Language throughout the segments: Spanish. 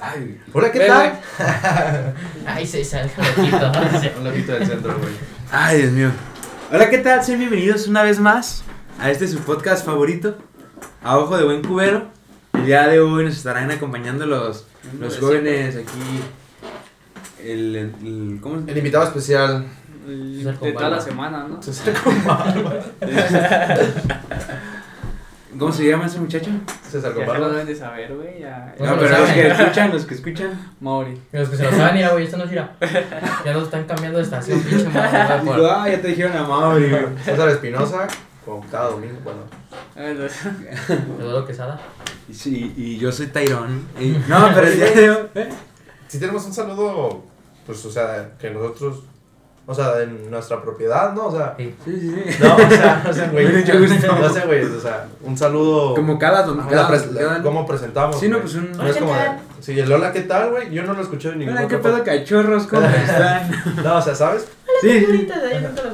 Ay, Hola, ¿qué tal? Ay, se sale loquito. Un loquito del centro, güey. ay, Dios mío. Hola, ¿qué tal? Sean bienvenidos una vez más a este su podcast favorito, A Ojo de Buen Cubero. El día de hoy nos estarán acompañando los, los jóvenes aquí. El, el- ¿Cómo El invitado especial. De toda la semana, ¿no? César con barba. ¿Cómo se llama ese muchacho? César con Ya se lo deben de saber, güey. Ya. No, No, pero pero los que escuchan, los que escuchan. Mauri. Los que se lo saben, mira, güey, esto no gira. Ya nos están cambiando de estación, pinche güey, por- Ah, ya te dijeron a Mauri, güey. César Espinosa. Como cada domingo, bueno. Eduardo Quesada. Y Sí, y yo soy Tyrone. Y- No, pero el día de hoy. ¿eh? Si tenemos un saludo, pues, o sea, que nosotros. O sea, en nuestra propiedad, ¿no? O sea. Sí. Sí, sí, sí. No, o sea, no sé, güey. No sé, güey. O sea, un saludo. Como cada domingo. pres- ¿Cómo presentamos? Sí, no, pues un. No es como. de- Sí, el hola, ¿qué tal, güey? Yo no lo escuché en ningún Hola, ¿qué pedo, cachorros? ¿Cómo están? No, o sea, ¿sabes? Sí, sí,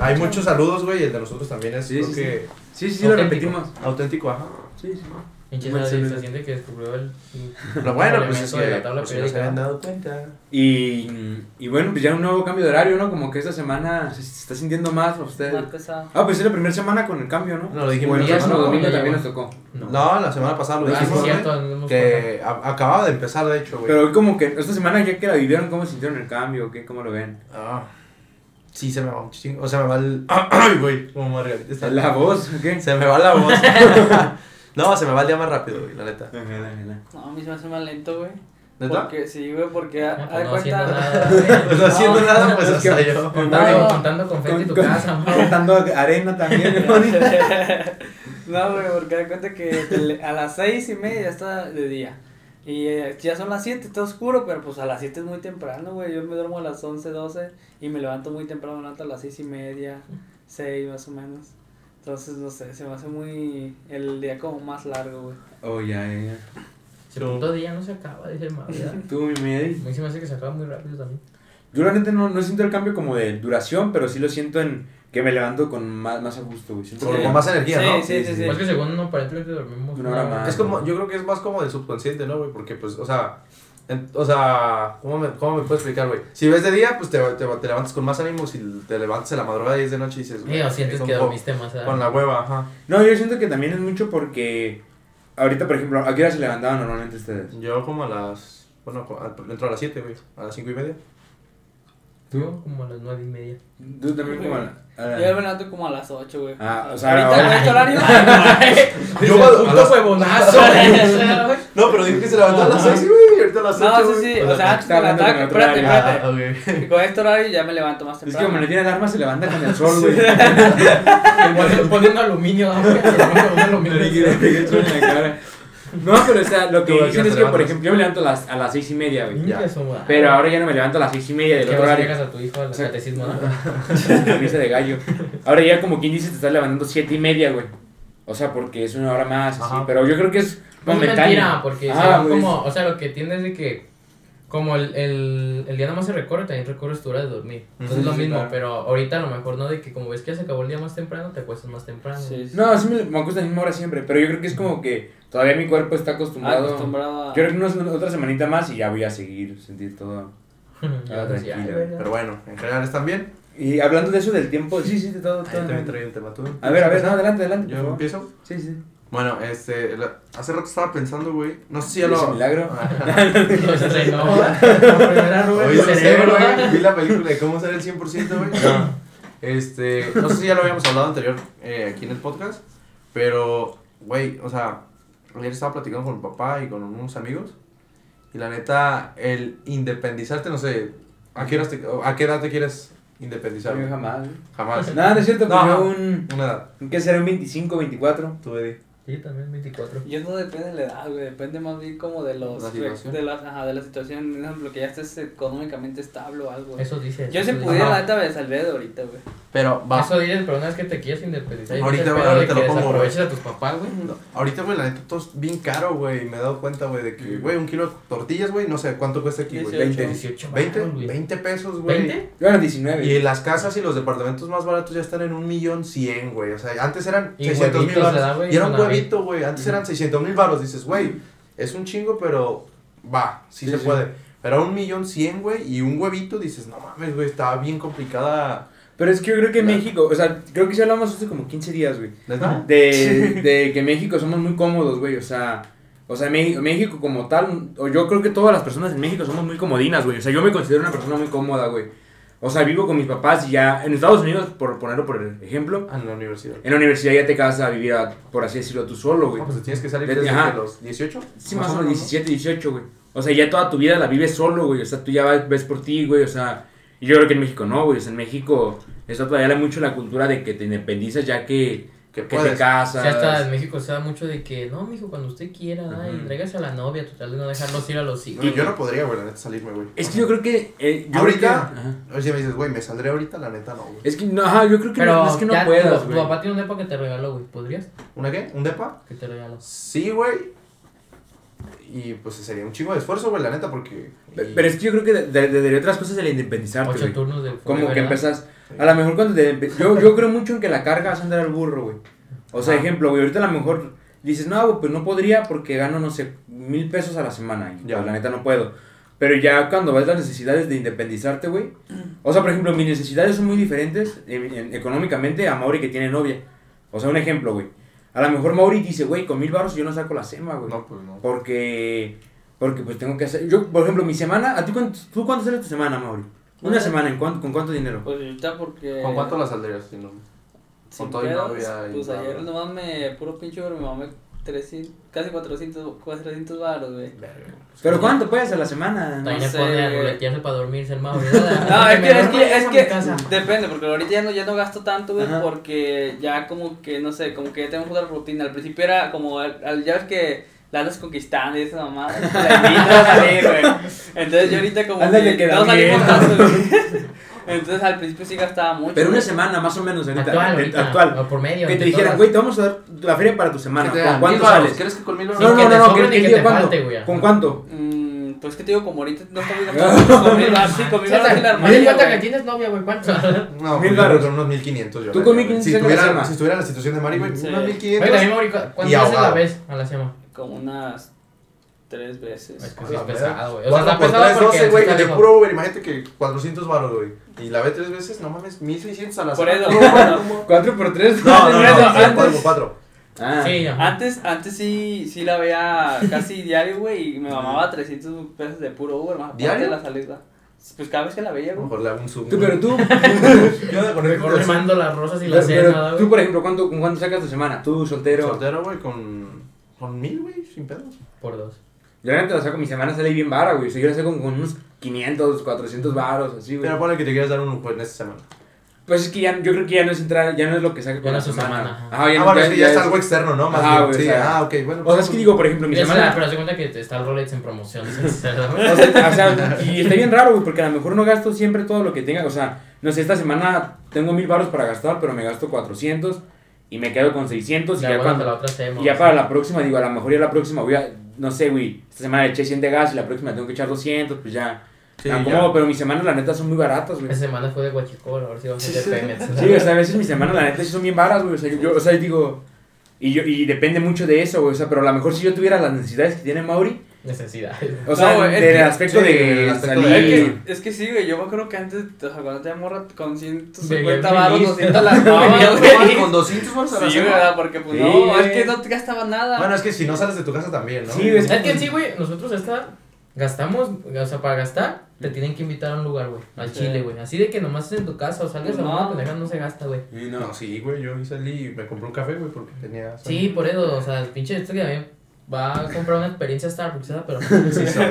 Hay muchos saludos, güey. El de nosotros también es, Sí, creo sí, que, sí, sí, sí, lo Auténtico. repetimos. auténtico, ajá. Sí, sí. Pinche se siente que descubrió el. Lo bueno, pues es de que la tabla pues, no se habían dado cuenta. Y, y bueno, pues ya un nuevo cambio de horario, ¿no? Como que esta semana se, se está sintiendo más para ustedes. Ah, pues es la primera semana con el cambio, ¿no? No, lo dijimos Bueno, no, domingo también nos tocó. No, la semana pasada lo Ah, dijimos, güey, cierto, que a- acababa de empezar, de hecho, güey. Pero hoy como que esta semana ya que la vivieron, ¿cómo sintieron el cambio? ¿Qué? ¿Cómo lo ven? Ah, sí, se me va un chingo. O sea, me va el. Ay, güey. Como Margarita. ¿La voz? ¿Qué? Se me va la voz. no, se me va el día más rápido, güey, la neta. No, a mí se me hace más lento, güey. ¿Neta? Porque, sí, güey, porque. Ah, pues de no cuenta. haciendo nada. güey. Pues no haciendo nada, pues que- hasta yo. Contando, No. contando confeti en tu Con- casa, amor. Contando arena también, ¿no? No, güey, porque de cuenta que a las seis y media ya está de día. Y eh, ya son las 7, está oscuro, pero pues a las 7 es muy temprano, güey. Yo me duermo a las 11, 12 y me levanto muy temprano, me levanto a las seis y media, 6 más o menos. Entonces, no sé, se me hace muy. El día como más largo, güey. Oh, ya, ya, ya. El puto día no se acaba, dice el Mavi, ¿verdad? ¿Tú, mi Medi? A mí se me hace que se acaba muy rápido también. Yo neta no, no siento el cambio como de duración, pero sí lo siento en que me levanto con más, más a gusto, güey. Siento Con, que- con más energía, Sí, ¿no? sí, sí, sí. Pues que según uno aparentemente dormimos Una hora más. Es como, yo creo que es más como del subconsciente, ¿no, güey? Porque, pues, o sea, en- o sea, ¿cómo me, ¿cómo me puedes explicar, güey? Si ves de día, pues te, te, te levantas con más ánimo. Si te levantas en la madrugada y es de noche y dices, Sí, o sientes que dormiste más. ¿verdad? Con la hueva, ajá. No, yo siento que también es mucho porque ahorita, por ejemplo, ¿a qué hora se levantaban normalmente ustedes? Yo como a las, bueno, a- entro a las 7, güey, a las 5 y media. Yo como a las nueve y media. Tú también como a la... a la- Yo me levanto como a las 8, güey. Ah, o sea, Ahorita ahora- con este horario. Yo a- a puto las- huevonazo. güey. No, pero dije que se levantó a las 6, güey, ahorita a las 8, No, sí, sí. O sea, antes Espérate, espérate. Ah, con este horario ya me levanto más Es que temprano. como le tiene alarma, se levanta con el sol, güey. Poniendo- aluminio, un aluminio Le quiere pegar el sol en la cara. No, pero o sea, lo que Tú, ¿a qué dicen hora es que, por ejemplo, yo me levanto a las, a las seis y media, güey. Ya. Pero ahora ya no me levanto a las seis y media del ¿Qué otro hora horario. llegas a tu hijo al catecismo, no? Misa de gallo. Ahora ya como quien dice te estás levantando siete y media, güey. O sea, porque es una hora más, así. Pero yo creo que es No es momentáneo. mentira, porque Ah, güey. como, o sea, lo que entiendes es de que como el, el, el día nomás se recorre, también recorres tu hora de dormir. Entonces es lo Sí, mismo, claro. pero ahorita a lo mejor no de que como ves que ya se acabó el día más temprano, te acuestas más temprano. Sí, sí. No, sí me, me acuesto a la misma hora siempre, pero yo creo que es como que todavía mi cuerpo está Ah, acostumbrado. acostumbrado a. Yo creo que unos- otra semanita más y ya voy a seguir, sentir todo. Ya, pues, ya. Pero bueno, en general están bien. Y hablando de eso del tiempo, sí, sí, de todo. Todo también bien. traía un tema tú. A ver, a ver, no, adelante, adelante. ¿Yo empiezo? Sí, sí. Bueno, este, la- hace rato estaba pensando, güey. No sé si ya ¿Ese lo. milagro? Ahí no, Oye, cerebro, güey. Vi la película de cómo ser el 100%, güey. No. Este, no sé si ya lo habíamos hablado anterior eh, aquí en el podcast, pero, güey, o sea, ayer estaba platicando con mi papá y con unos amigos, y la neta, el independizarte, no sé, ¿a qué, te- a qué edad te quieres independizar? Yo jamás. Jamás. Nada, no es cierto, pues No. yo un. Una edad. ¿Qué será? Un 25, 24. Tú, Eddie. Sí, también 24. Yo no depende de la edad, güey, depende más bien como de los La situación. de las ajá, de la situación, por ejemplo, que ya estés económicamente estable o algo. Eso dice. Yo si eso pudiera la neta me saldría de ahorita, güey. Pero va. Eso dices, pero una vez que te quieres independizar, Ahorita, ahorita, güey, ahorita lo pongo, desaproveches a tus papás, güey. Ahorita, güey, la neta, todo es bien caro, güey. Me he dado cuenta, güey, de que, güey, un kilo de tortillas, güey, no sé cuánto cuesta aquí, güey. 18. 20. 18 20, baros, güey. 20 pesos, güey. ¿20? Yo era 19. Y las casas y los departamentos más baratos ya están en un millón cien, güey. O sea, antes eran Y 600 mil huevitos, ¿verdad, baros. güey? Y era un huevito, güey. Antes eran 600 mil baros. Dices, güey, es un chingo, pero va, sí, Sí, se sí. puede. Pero a un millón cien, güey, y un huevito, dices, no mames, güey, está bien complicada. Pero es que yo creo que Claro. México, o sea, creo que sí hablamos hace como 15 días, güey. ¿Neta? De, de que México somos muy cómodos, güey, o sea, o sea, México, México como tal, o yo creo que todas las personas en México somos muy comodinas, güey, o sea, yo me considero una persona muy cómoda, güey. O sea, vivo con mis papás y ya, en Estados Unidos, por ponerlo por ejemplo, Ah, en la universidad. en la universidad ya te casas a vivir, a- por así decirlo, tú solo, güey. No, pues te tienes que salir Desde- desde los 18. Sí, más o menos 17, 18, güey. O sea, ya toda tu vida la vives solo, güey. O sea, tú ya vas- ves por ti, güey. O sea, y yo creo que en México no, güey. O sea, en México está todavía mucho la cultura de que te independizas ya que, Que que te puedes. O casas. sea, hasta en México se da mucho de que, no, mijo, cuando usted quiera, ay, Ujú. tráigase a la novia, total de no dejarlos ir a los hijos. Y yo no podría, güey, la neta, salirme, güey. Es que yo creo que. eh, yo Ahorita- si me dices, güey, me saldré ahorita, la neta no, güey. Es que, no, ajá, yo creo que Pero no, es que no puedas, tu, tu papá tiene un depa que te regaló, güey. ¿Podrías? ¿Una qué? ¿Un depa? Que te regaló. Sí, güey. Y pues sería un chingo de esfuerzo, güey, la neta, porque. Pe- Pero es que yo creo que de, de, de- de otras cosas el independizarte, Ocho güey. turnos del Como que empezas. A lo mejor cuando te. Yo, yo creo mucho en que la carga vas a andar al burro, güey. O sea, Ajá. ejemplo, güey, ahorita a lo mejor dices, no, güey, pues no podría porque gano, no sé, mil pesos a la semana. Y, Ya. pues, la neta no puedo. Pero ya cuando ves las necesidades de independizarte, güey. O sea, por ejemplo, mis necesidades son muy diferentes en- en- económicamente a Mauri que tiene novia. O sea, un ejemplo, güey. A lo mejor Mauri dice, güey, con mil baros yo no saco la sema, güey. No, pues no. Porque, porque pues tengo que hacer. Yo, por ejemplo, mi semana, ¿a ti cuánto, tú cuánto sale tu semana, Mauri? Una Una- semana, ¿en cuánto, ¿con cuánto dinero? Pues ahorita porque. ¿Con cuánto la saldrías? Si no? sin con todo y novia y Pues bla, ayer nomás me. Puro pinche, pero me mamé 300, casi 400, 400 baros, güey. ¿Pero cuánto puedes a la semana? También No le sé, pone para dormirse el Mauri. No, es que, es que, es que depende, porque ahorita ya no, ya no gasto tanto, güey, Ajá. porque ya como que, no sé, como que ya tenemos otra rutina. Al principio era como, al, al- ya ves que la andas conquistando y esa mamá, la invitas a salir, güey. Entonces yo ahorita como Ándale, que queda no salimos bien. tanto, güey. Entonces al principio sí gastaba mucho. Pero una semana, más o menos, ahorita. Actual, ahorita, actual. o por medio. Que te dijeran, güey, te vamos a dar la feria para tu semana. ¿Qué te ¿Con dan? cuánto ¿Mil sales? ¿Crees que con mil No, no, no, te no, que, te falte, güey. ¿Con cuánto? Mm, pues que te digo, como ahorita no estamos gastando con mil baros, sí, con mil la armaría, cuenta que tienes novia, güey. ¿Cuánto? No, Mil mil varos. con unos 1500 yo. Tú la con neta, 1500 Si en la estuviera, sema. si estuviera en la situación de Mari, güey, unos Oye, 1500. también, Mauri, ¿cu- Y ¿cuántas veces la ves a la semana? Como unas tres veces. Es que sí es pesado, güey. O sea, está por pesado tres, porque 12, güey, de puro Uber, imagínate que 400 baros, güey. Y la ve tres veces, no mames, 1600 a la Por semana. eso. No, ¿cómo? 4 por 3. No, no, no, no, antes- cuatro, cuatro. Ah. Sí. Antes, antes sí, sí la veía casi diario, güey, y me mamaba 300 pesos de puro Uber, más aparte ¿Diario? de la salida. Pues cada vez que la veía, güey. mejor le hago un zoom. Tú, pero tú. ¿Qué onda con el Mejor le mando las rosas y la pero, pero cena, tú, por ejemplo, ¿cuánto, ¿con cuánto sacas tu semana? Tú, soltero. Soltero, güey, con. Con mil, güey, sin pedos. Por dos. Yo la neta la saco, mi semana sale bien vara, güey. O sea, yo la saco con unos 500, 400 varos, así, güey. Pero ponle que te quieras dar un lujo en esta semana. Pues es que ya, yo creo que ya no es entrar, ya no es lo que saca Ya con la es su semana. semana, ajá. Ajá, ya ah, no- bueno, ya- es que ya ya es es- algo externo, ¿no? Más Ajá, bien. güey, Sí, o sea, ah, ok, bueno. O sea, es que digo, por ejemplo, mi semana. la- pero se cuenta que te está el Rolex en promoción. O sea, o sea, y está bien raro, güey, porque a lo mejor no gasto siempre todo lo que tenga. O sea, no sé, esta semana tengo mil baros para gastar, pero me gasto 400 y me quedo con 600. Y Ya, ya, bueno, cuando- la otra hacemos. y ya para la próxima, digo, a lo mejor ya la próxima voy a, no sé, güey, esta semana eché 100 de gas y la próxima tengo que echar 200, pues ya. Sí, ya. acomodo, pero mis semanas, la neta, son muy baratas, güey. Esa semana fue de Guachicol, ahora sí va a de Pemex. Sí, o sea, a veces mis semanas, la neta, sí son bien varas, güey. O sea, yo, yo- o sea, digo. Y, yo, y depende mucho de eso, güey. O sea, pero a lo mejor si yo tuviera las necesidades que tiene Mauri. Necesidades. O sea, No, del que- aspecto sí, de el aspecto salir. Es que, es que sí, güey, yo me acuerdo que antes, o sea, cuando te morra con 150 Veía baros, feliz. 200 las feliz. güey. Con 200 baros a la Sí, semana. ¿verdad? Porque pues Sí, no, güey. es que no te gastaba nada. Bueno, es que si no sales de tu casa también, ¿no? Sí, es- Es que en sí, güey, nosotros esta gastamos, o sea, para gastar, te tienen que invitar a un lugar, güey, al Sí. Chile, güey. Así de que nomás es en tu casa o salgas Pues a no. una pendeja, no se gasta, güey. No, sí, güey, yo salí y me compré un café, güey, porque tenía... Sí, por eso, o sea, el pinche este que va a comprar una experiencia Starbucks, ¿verdad? Pero. Sí, soy.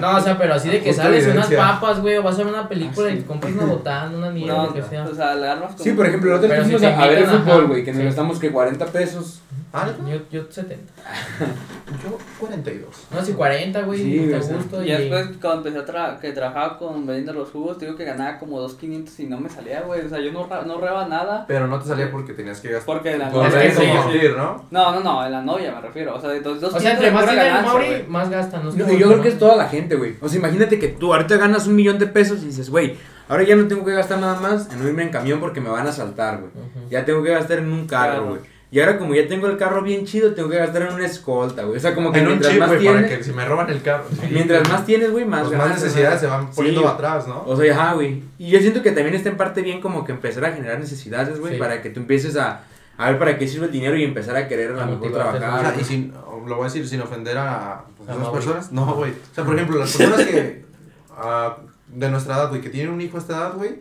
No, o sea, pero así de que sales unas papas, güey, o vas a ver una película y compras una botana, una nieve, No, lo que sea. o sea, le armas como... Sí, por ejemplo, nosotros si fuimos te a, a ver el fútbol, güey, que nos gastamos que 40 pesos. Ah, ¿neta? Yo, yo 70. Yo 42. No, si 40, güey, Sí, a gusto. Y Y, después cuando empecé a tra que trabajaba con vendiendo los jugos, te digo que ganaba como 2.500 y no me salía, güey. O sea, yo no, no reba nada Pero no te salía porque tenías que gastar. porque de la Por Es novia... que invertir, ¿no? No, no, no, en la novia me refiero. O sea, de dos, o sea, entre más el Mauri, más gasta. No es No, como y yo creo ¿no? que es toda la gente, güey. O sea, imagínate que tú ahorita ganas un millón de pesos y dices, güey, ahora ya no tengo que gastar nada más en no irme en camión porque me van a asaltar, güey. Ya tengo que gastar en un carro, Claro. Y ahora como ya tengo el carro bien chido, tengo que gastar en una escolta, güey. O sea, como que En un mientras chip, más güey, para tienes, que si me roban el carro. mientras más tienes, güey, más Pues más necesidades se van poniendo Sí. atrás, ¿no? O sea, ajá, güey. Y yo siento que también está en parte bien como que empezar a generar necesidades, güey, Sí. para que tú empieces a, a ver para qué sirve el dinero y empezar a querer a lo mejor trabajar. O sea, y sin, lo voy a decir sin ofender a pues, esas Mauri. personas. No, güey. O sea, por ejemplo, las personas que ah, de nuestra edad, güey, que tienen un hijo a esta edad, güey,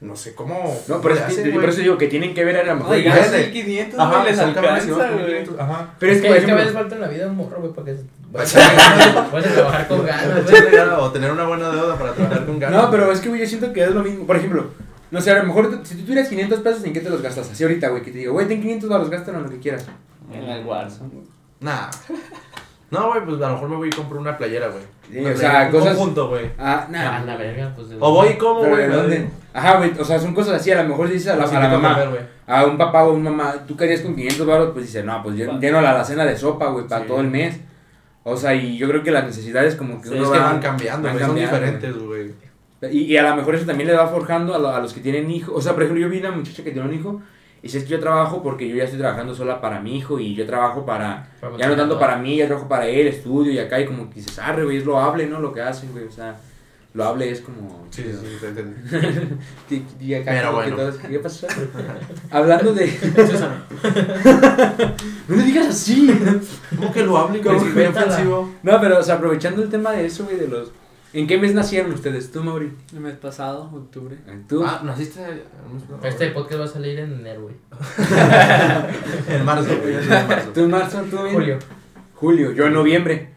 no sé cómo. No, pero es que- por eso digo que tienen que ver a lo mejor. Oye, ya ganas de- 1500, Ajá, les alcanza, güey. 500, Ajá. Pero es que, es que a veces falta en la vida un morro, güey, para que vayas a trabajar con ganas, güey. o tener una buena deuda para trabajar con ganas. No, pero es que, güey, yo siento que es lo mismo. Por ejemplo, no sé, a lo mejor si tú tuvieras 500 pesos, ¿en qué te los gastas? Así ahorita, güey, que te digo, güey, ten 500 baros, gástalo en lo que quieras. En el Warzone. Nah. No, güey, pues a lo mejor me voy y compro una playera, güey. Sí, o sea, playera, un cosas- conjunto, güey. Ah, Ah, nada. la verga, pues. de- O voy y como, güey. ¿de dónde? Ajá, güey, o sea, son cosas así, a lo mejor dices a la, a mamá, comer, a un papá o una mamá, tú querías con 500 baros, pues dice, no, pues yo lleno la alacena de sopa, güey, para Sí. todo el mes. O sea, y yo creo que las necesidades como que Sí, uno es que va- van cambiando, van. Son diferentes, güey. Y, y a lo mejor eso también le va forjando a, lo- a los que tienen hijos. O sea, por ejemplo, yo vi una muchacha que tiene un hijo y si es que yo trabajo porque yo ya estoy trabajando sola para mi hijo y yo trabajo para, Para ya no tanto para mí, ya trabajo para él, estudio y acá y como que dices, arre, güey, es loable, ¿no? Lo que hacen, güey, o sea, loable es como... Sí, sí, sí, te entendí. Y, y acá Pero bueno. todos, ¿qué pasó? Hablando de... no le digas así. ¿Cómo que lo hablen, Como que ofensivo. No, pero, o sea, aprovechando el tema de eso, güey, de los... ¿En qué mes nacieron ustedes? ¿Tú, Mauri? El mes pasado, octubre. ¿Tú? Ah, naciste. Este podcast va a salir en enero, güey. En marzo, güey. en marzo. ¿Tú en marzo? ¿Tú bien? Julio. Julio, yo en noviembre.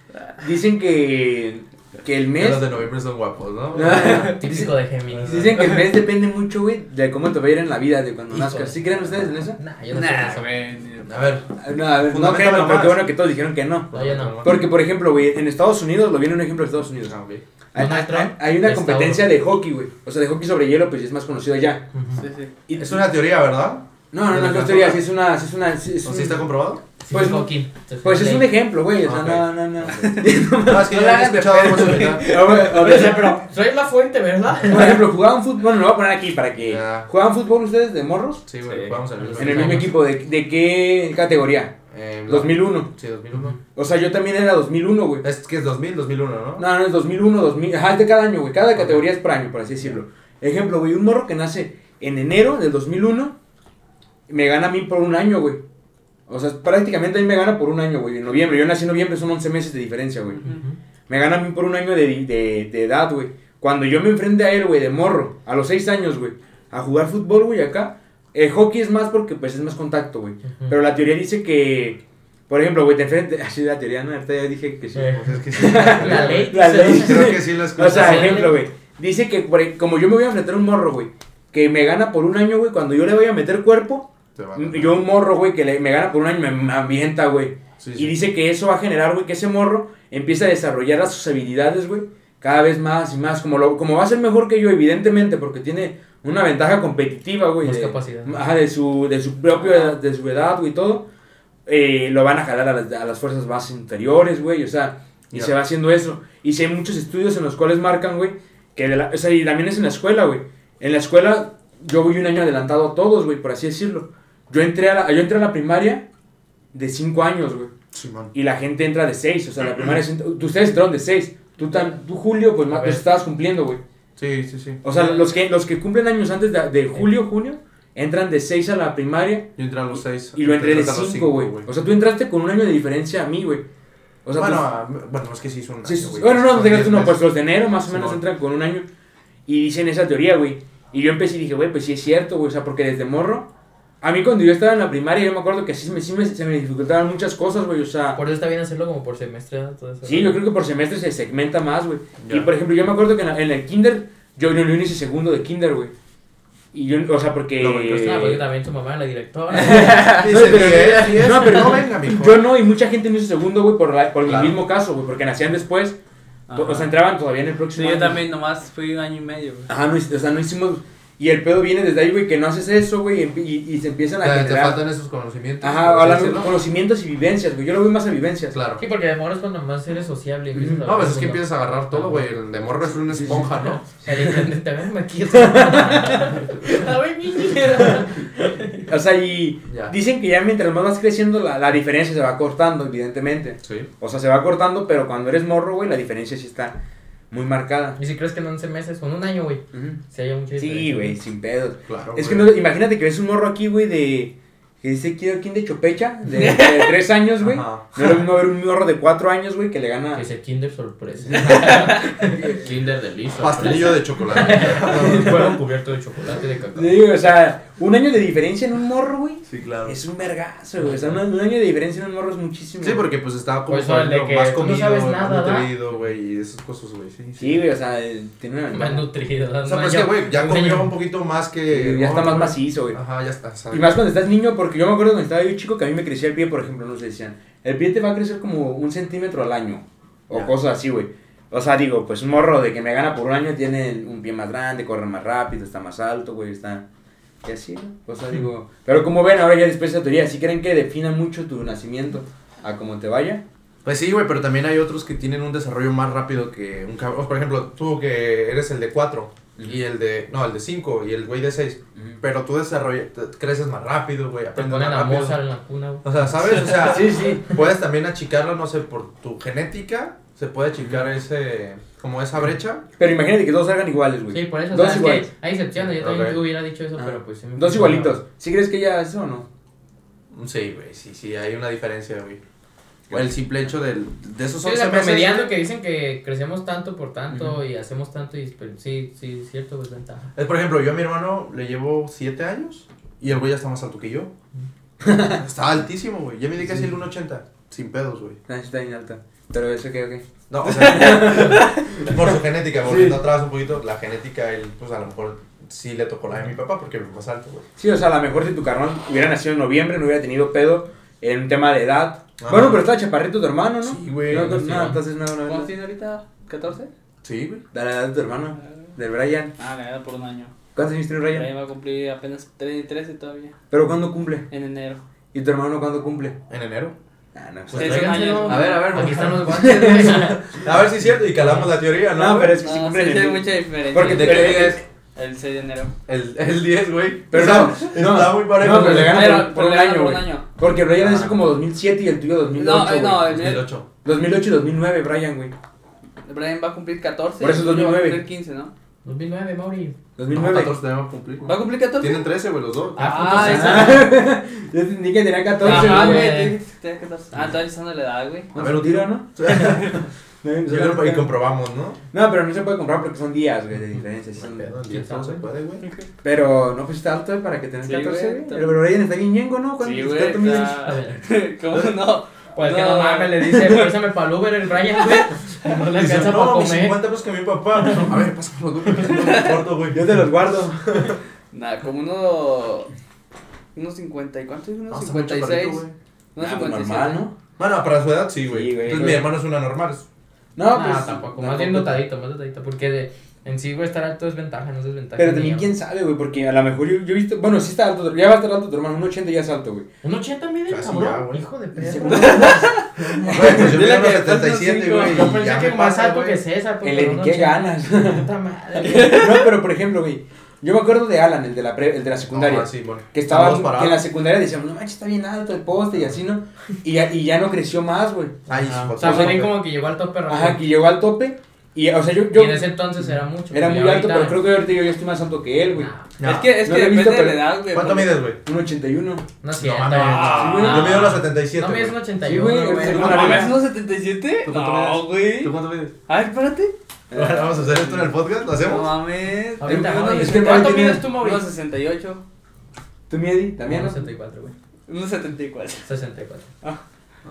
Dicen que, que el mes. Los de noviembre son guapos, ¿no? Típico de Géminis. Dicen que el mes depende mucho, güey, de cómo te va a ir en la vida, de cuando nazcas. ¿Sí creen ustedes en eso? Nah, yo no sé eso. A ver. No, a ver, no pero qué bueno que todos dijeron que no. No, yo no. Porque, por ejemplo, güey, en Estados Unidos, lo viene un ejemplo de Estados Unidos. Ah, ok. Hay, hay- hay una competencia de hockey, güey. O sea, de hockey sobre hielo, pues es más conocido allá. Sí, sí. Y- Es una teoría, ¿verdad? No, no, no, no, ¿De es teoría, sí es una. Sí es una sí es ¿O un- sí está comprobado? Sí, Pues-. Entonces, Pues es un ejemplo, güey. O sea, no, no, no. No, es que No la hagan de pero soy la fuente, ¿verdad? Por ejemplo, jugaban fútbol, bueno, lo voy a poner aquí para que... ¿Jugaban fútbol ustedes de morros? Sí, güey, Sí. vamos a ver. En el mismo equipo, ¿de, de qué categoría? Eh, 2001. Sí, 2001. O sea, yo también era 2001, güey. Es que es 2000, 2001, ¿no? No, no, es 2001, 2000, ajá, es de cada año, güey. Cada categoría es por año, por así decirlo. Ejemplo, güey, un morro que nace en enero del 2001, me gana a mí por un año, güey. O sea, prácticamente a mí me gana por un año, güey. En noviembre, yo nací en noviembre, son 11 meses de diferencia, güey. Me gana a mí por un año de, de, de edad, güey. Cuando yo me enfrenté a él, güey, de morro, a los 6 años, güey, a jugar fútbol, güey, acá. El hockey es más porque, pues, es más contacto, güey. Pero la teoría dice que, por ejemplo, güey, te enfrentas... Así la teoría, ¿no? Ahorita ya dije que sí. Eh. Pues es que sí. La ley. La ley. Creo que sí lo O escuché. sea, ejemplo, güey. Dice que por e- como yo me voy a enfrentar a un morro, güey, que me gana por un año, güey, cuando yo le voy a meter cuerpo. Yo un morro, güey, que le- me gana por un año, me, me ambienta, güey. Sí, Y sí. dice que eso va a generar, güey, que ese morro empieza a desarrollar sus habilidades, güey, cada vez más y más. Como, lo, como va a ser mejor que yo, evidentemente, porque tiene una ventaja competitiva, güey. Más de- capacidad. Ajá, de su, de su propio edad, de su edad, güey, y todo. eh, lo van a jalar a las, a las fuerzas más inferiores, güey, o sea, y se va haciendo eso. Y si hay muchos estudios en los cuales marcan, güey, que de la, o sea, y también es en la escuela, güey. En la escuela yo voy un año adelantado a todos, güey, por así decirlo. Yo entré a la, yo entré a la primaria de 5 años, güey. Simón. Y la gente entra de 6, o sea, la primaria... es- Ustedes entraron de 6. Tú, tan, tú, Julio, pues más pues, estabas cumpliendo, güey. Sí, sí, sí. O sea, los que, los que cumplen años antes de, de julio, junio, entran de 6 a la primaria Yo entré a los 6. y lo entré de 5, güey. O sea, tú entraste con un año de diferencia a mí, güey. O sea, bueno, ah, bueno, es que sí son. sí, sí, sí. bueno, no, no te creas tú, no, pues los de enero más o menos Simón. entran con un año y dicen esa teoría, güey. Y yo empecé y dije, güey, pues sí es cierto, güey. O sea, porque desde morro, a mí cuando yo estaba en la primaria, yo me acuerdo que sí, me, sí me, se me dificultaban muchas cosas, güey. O sea, Por eso está bien hacerlo como por semestre, ¿no? Todo eso. Sí, yo creo que por semestre se segmenta más, güey. Ya. Y por ejemplo, yo me acuerdo que en, la- en el kinder, yo, yo, yo hice segundo de kinder, güey. Y yo, o sea, porque... No, porque también tu mamá, la directora. No, pero- no, no, pero no venga, mijo. Yo no, y mucha gente me hizo segundo, güey, por, la- por Claro. mi mismo caso, güey, porque nacían después, to- o sea, entraban todavía en el Sí, próximo yo año. también nomás fui un año y medio, güey. Ajá, no, o sea, no hicimos... Y el pedo viene desde ahí, güey, que no haces eso, güey, y, se empiezan a Te, te faltan esos conocimientos. Ajá, hablando de decirlo. conocimientos y vivencias, güey. Yo lo veo más a vivencias. Claro. Sí, porque de morro es cuando más eres sociable y empiezas a No, pues es que empiezas a agarrar todo, güey. El de morro es una esponja, ¿no? A ver, niña. O sea, y Ya. dicen que ya mientras más vas creciendo, la, la diferencia se va cortando, evidentemente. Sí. O sea, se va cortando, pero cuando eres morro, güey, la diferencia sí está muy marcada. Y si crees que en 11 meses o en un año, güey, Ujú. si hay mucha. Sí, güey, sin pedos. Claro. Es que no, imagínate que ves un morro aquí, güey, de. Que dice quiero quién de Chopecha, de, de tres años, güey. Ajá. No es lo mismo ver un morro de cuatro años, güey, que le gana. Que dice Kinder sorpresa. Kinder delicioso. Pastelillo de chocolate. Fueron cubierto de chocolate de cacao. Sí, o sea, un año de diferencia en un morro, güey. Sí, claro. Es un vergazo, güey. O sea, un, un año de diferencia en un morro es muchísimo. Sí, porque pues estaba como Pues, el de que más tú no comido, sabes más nada, ¿da? nutrido, güey, y esas cosas, güey. Sí, sí. Sí, güey, o sea, eh, tiene una. Más nutrido. O sea, pues que, güey, ya comió un poquito más que. Sí, ya está más macizo, güey. Ajá, ya está. Y más cuando estás niño, porque yo me acuerdo cuando estaba yo chico que a mí me crecía el pie, por ejemplo, nos decían, el pie te va a crecer como un centímetro al año, o Ya. cosas así, güey. O sea, digo, pues un morro de que me gana por un año tiene un pie más grande, corre más rápido, está más alto, güey, está... Y así, ¿no? O sea, digo... Pero como ven, ahora ya después de esa teoría, si creen que defina mucho tu nacimiento a cómo te vaya? Pues sí, güey, pero también hay otros que tienen un desarrollo más rápido que un cabrón. Por ejemplo, tú que eres el de 4 y el de. No, el de 5 y el güey de 6. Pero tú desarrollas, creces más rápido, güey. Te aprendes ponen a. Mozart en la cuna, güey. O sea, ¿sabes? O sea, Sí, sí. puedes también achicarlo, no sé, por tu genética. Se puede achicar ese. Como esa brecha. Pero imagínate que todos salgan iguales, güey. Sí, por eso. Dos o sea, es iguales. que hay excepciones. Yo también Ok. te hubiera dicho eso, Ah. pero pues sí me Dos igualitos. ¿Sí crees que ya eso o no? Sí, güey, sí, sí, hay una diferencia, güey. El simple hecho del, de esos Sí, 11 la meses, que dicen que crecemos tanto por tanto Ujú. y hacemos tanto y pero sí, sí, es cierto, es ventaja. Es por ejemplo, yo a mi hermano le llevo 7 años y el güey ya está más alto que yo. está altísimo, güey. Ya me di casi el 1.80. Sin pedos, güey. Sí está bien alta. Pero eso qué, ok. No, o sea, por su genética, volviendo Sí. atrás un poquito, la genética, él, pues a lo mejor sí le tocó la de mi papá porque es más alto, güey. Sí, o sea, a lo mejor si tu carnal hubiera nacido en noviembre, no hubiera tenido pedo en un tema de edad. Ajá. Bueno, pero estaba chaparrito tu hermano, ¿no? Sí, güey, No, no, no, entonces no, no, ¿Cuántos no. tiene ahorita? ¿14? Sí, güey. De la edad de tu hermano, del Brian. Ah, ganado por un año. ¿Cuántos años tiene Ahí Brian? va a cumplir apenas 13 todavía. ¿Pero cuándo cumple? En enero. ¿Y tu hermano cuándo cumple? En enero. No. Pues Sí, A ver, a ver, Aquí están los guantes. A ver si es cierto y calamos la teoría, ¿no? No, pero es que sí No, cumple sí, hay mucha diferencia. Porque ¿De te- qué día es? El 6 de enero. El, el 10, güey. Pero O sea, no, está no, muy parejo. no, pero le gana Pero- por, por pero un año, por un güey. año. Porque Brian Ah. es como 2007 y el tuyo 2008, No, eh, no, el mío- 2008. 2008 y 2009, Brian, güey. Brian va a cumplir 14. Por eso es y yo voy a 2009. cumplir 15, ¿no? 2009, Mauri. 2009. No, 14 tenemos que cumplir. ¿Va a cumplir 14? Tienen 13, güey, los dos. Ah, Ah, Ah, Yo entendí que tenía 14, Ajá, güey. güey. tiene- tiene 14. Ah, todavía están de la edad, güey. A ver, un tiro, ¿no? Y comprobamos, ¿no? No, pero no se puede comprar porque son días, güey, de diferencia. sí son- Pedo, el 10 no se puede, güey. Pero no pusiste alto para que tengas Sí, 14, güey, Pero Brian está bien ñengo, ¿no? ¿Cuánto- Sí, güey. A. ¿Cómo no? Pues que No. no mames, le dice, pásame para el Uber el Brian, güey. No le alcanza para no, mis comer. 50 pesos que mi papá. No, a ver, pásame los dulces, no me importa, güey. Yo te los guardo. Nada, como uno. Unos 50 y cuánto es? Unos No, está muy 56. chaparrito, güey. Unos Ah, pues 56. normal, ¿no? Bueno, para su edad sí, güey. Sí, güey. Entonces mi hermano es una normal. No, No, pues. tampoco, más bien dotadito, más dotadito. Porque de, en sí, güey, estar alto es ventaja, no es desventaja. Pero también quién sabe, güey, porque a lo mejor yo, yo he visto, bueno, sí está alto, ya va a estar alto tu hermano, un 80 ya es alto, güey. ¿Un 80 mide, Casi cabrón? Hijo de perro. Güey, pues yo Dile mido que unos estás unos 77, cinco. güey. Yo pensé que más alto que César, pues, El qué 80. ganas. Puta madre. no, pero por ejemplo, güey, yo me acuerdo de Alan, el de la, pre- el de la secundaria. Ah, sí, bueno. Que estaba que en la secundaria decíamos, no manches, está bien alto el poste y así, ¿no? Y ya, y ya no creció más, güey. Ay, pues, O sea, bien güey. como que llegó al tope rápido. Ajá, que llegó al tope. Y, o sea, yo, yo Y en ese entonces era mucho. era muy alto, ahorita- pero creo que ahorita yo ya estoy más alto que él, güey. Nah, Ya. Es que, es No que depende visto, de la pero- edad, güey. ¿Cuánto mides, güey? Un 81. No es No cierto. Ah, güey. Yo mido unos 77. No mides un güey. 81. Sí, güey, No mames, verga. unos 77. ¿Tú cuánto No, mides? güey. ¿Tú cuánto mides? A ver, espérate. Bueno, vamos a hacer esto en el podcast, ¿lo No hacemos? mames. Ahorita, ¿Cuánto mides tiene- tú, Mauri? Unos 68. ¿Tú, Miedi? ¿También? Unos no? 74, güey. Unos 74. 64.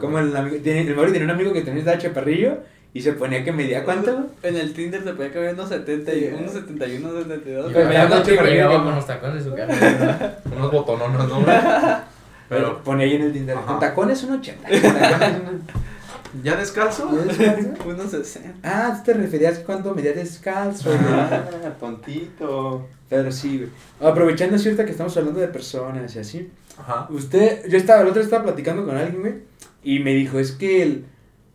Como el amigo, tiene, el Mauri tenía un amigo que también estaba chaparrillo y se ponía que medía cuánto. En el Tinder se podía caber unos 70 y unos 71, unos 72. Pero Pero me da ya mucho güey. con los tacones de su cara. Unos botonones, ¿no? Pero, ponía ahí en el Tinder. Con tacones un 80. con tacones un- ¿ya descalzo? Unos 60. Ah, tú te referías cuando medías descalzo, güey. Ah, tontito. Pero sí, güey. Aprovechando cierta que estamos hablando de personas y así. Ajá. Usted, yo estaba, el otro día estaba platicando con alguien, güey, y me dijo, es que el,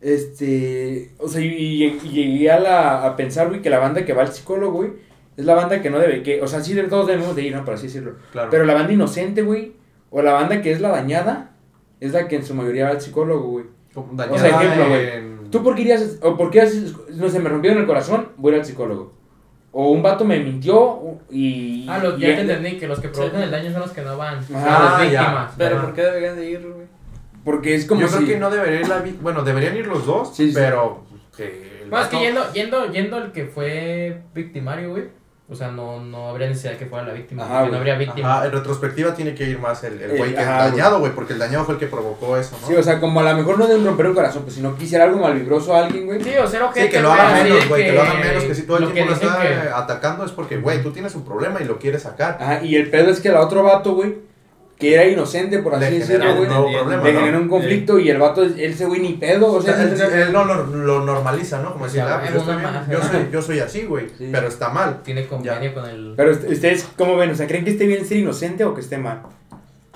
este, o sea, y, y- y llegué a, la, a pensar, güey, que la banda que va al psicólogo, güey, es la banda que no debe, que, o sea, sí, de- todos debemos de ir, ¿no? Por así decirlo. Claro. Pero la banda inocente, güey, o la banda que es la dañada es la que en su mayoría va al psicólogo, güey. Como O sea, dañada ejemplo, güey. en- ¿Tú por qué irías, o por qué haces, no sé, me rompieron el corazón, voy al psicólogo? O un vato me mintió y... Ah, lo, y- ya te entendí, que los que provocan Sí. el daño son los que no van. Ah, las ya. víctimas. Pero Ajá. ¿por qué deberían de ir, güey? Porque es como Yo si... creo que no debería ir la vi- Bueno, deberían ir los dos, Sí, sí. pero que el Bueno, es que yendo, yendo, yendo el que fue victimario, güey. O sea, no, no habría necesidad de que fuera la víctima. Ajá, güey. no habría víctima. Ajá, en retrospectiva tiene que ir más el el El- güey que ajá, güey. dañado, güey, porque el dañado fue el que provocó eso, ¿no? Sí, o sea, como a lo mejor no de romper un corazón, pues si no quisiera algo malvibroso a alguien, güey. Sí, o sea, Sí, que lo haga güey, menos, güey, que lo haga menos, que si todo el lo tiempo lo está que- eh, atacando es porque, güey, tú tienes un problema y lo quieres sacar. Ajá, y el pedo es que el otro vato, güey, que era inocente, por así decirlo, güey, le problema, le ¿no? generó un conflicto y el vato, él ese güey ni pedo, o O sea, él, él- él no lo, lo normaliza, ¿no? Como decir, ah, pues es yo, estoy bien, yo, soy, yo soy así, güey, Sí. pero está mal. Tiene convenio con el. Pero ust- ustedes, ¿cómo ven? O sea, ¿creen que esté bien ser inocente o que esté mal?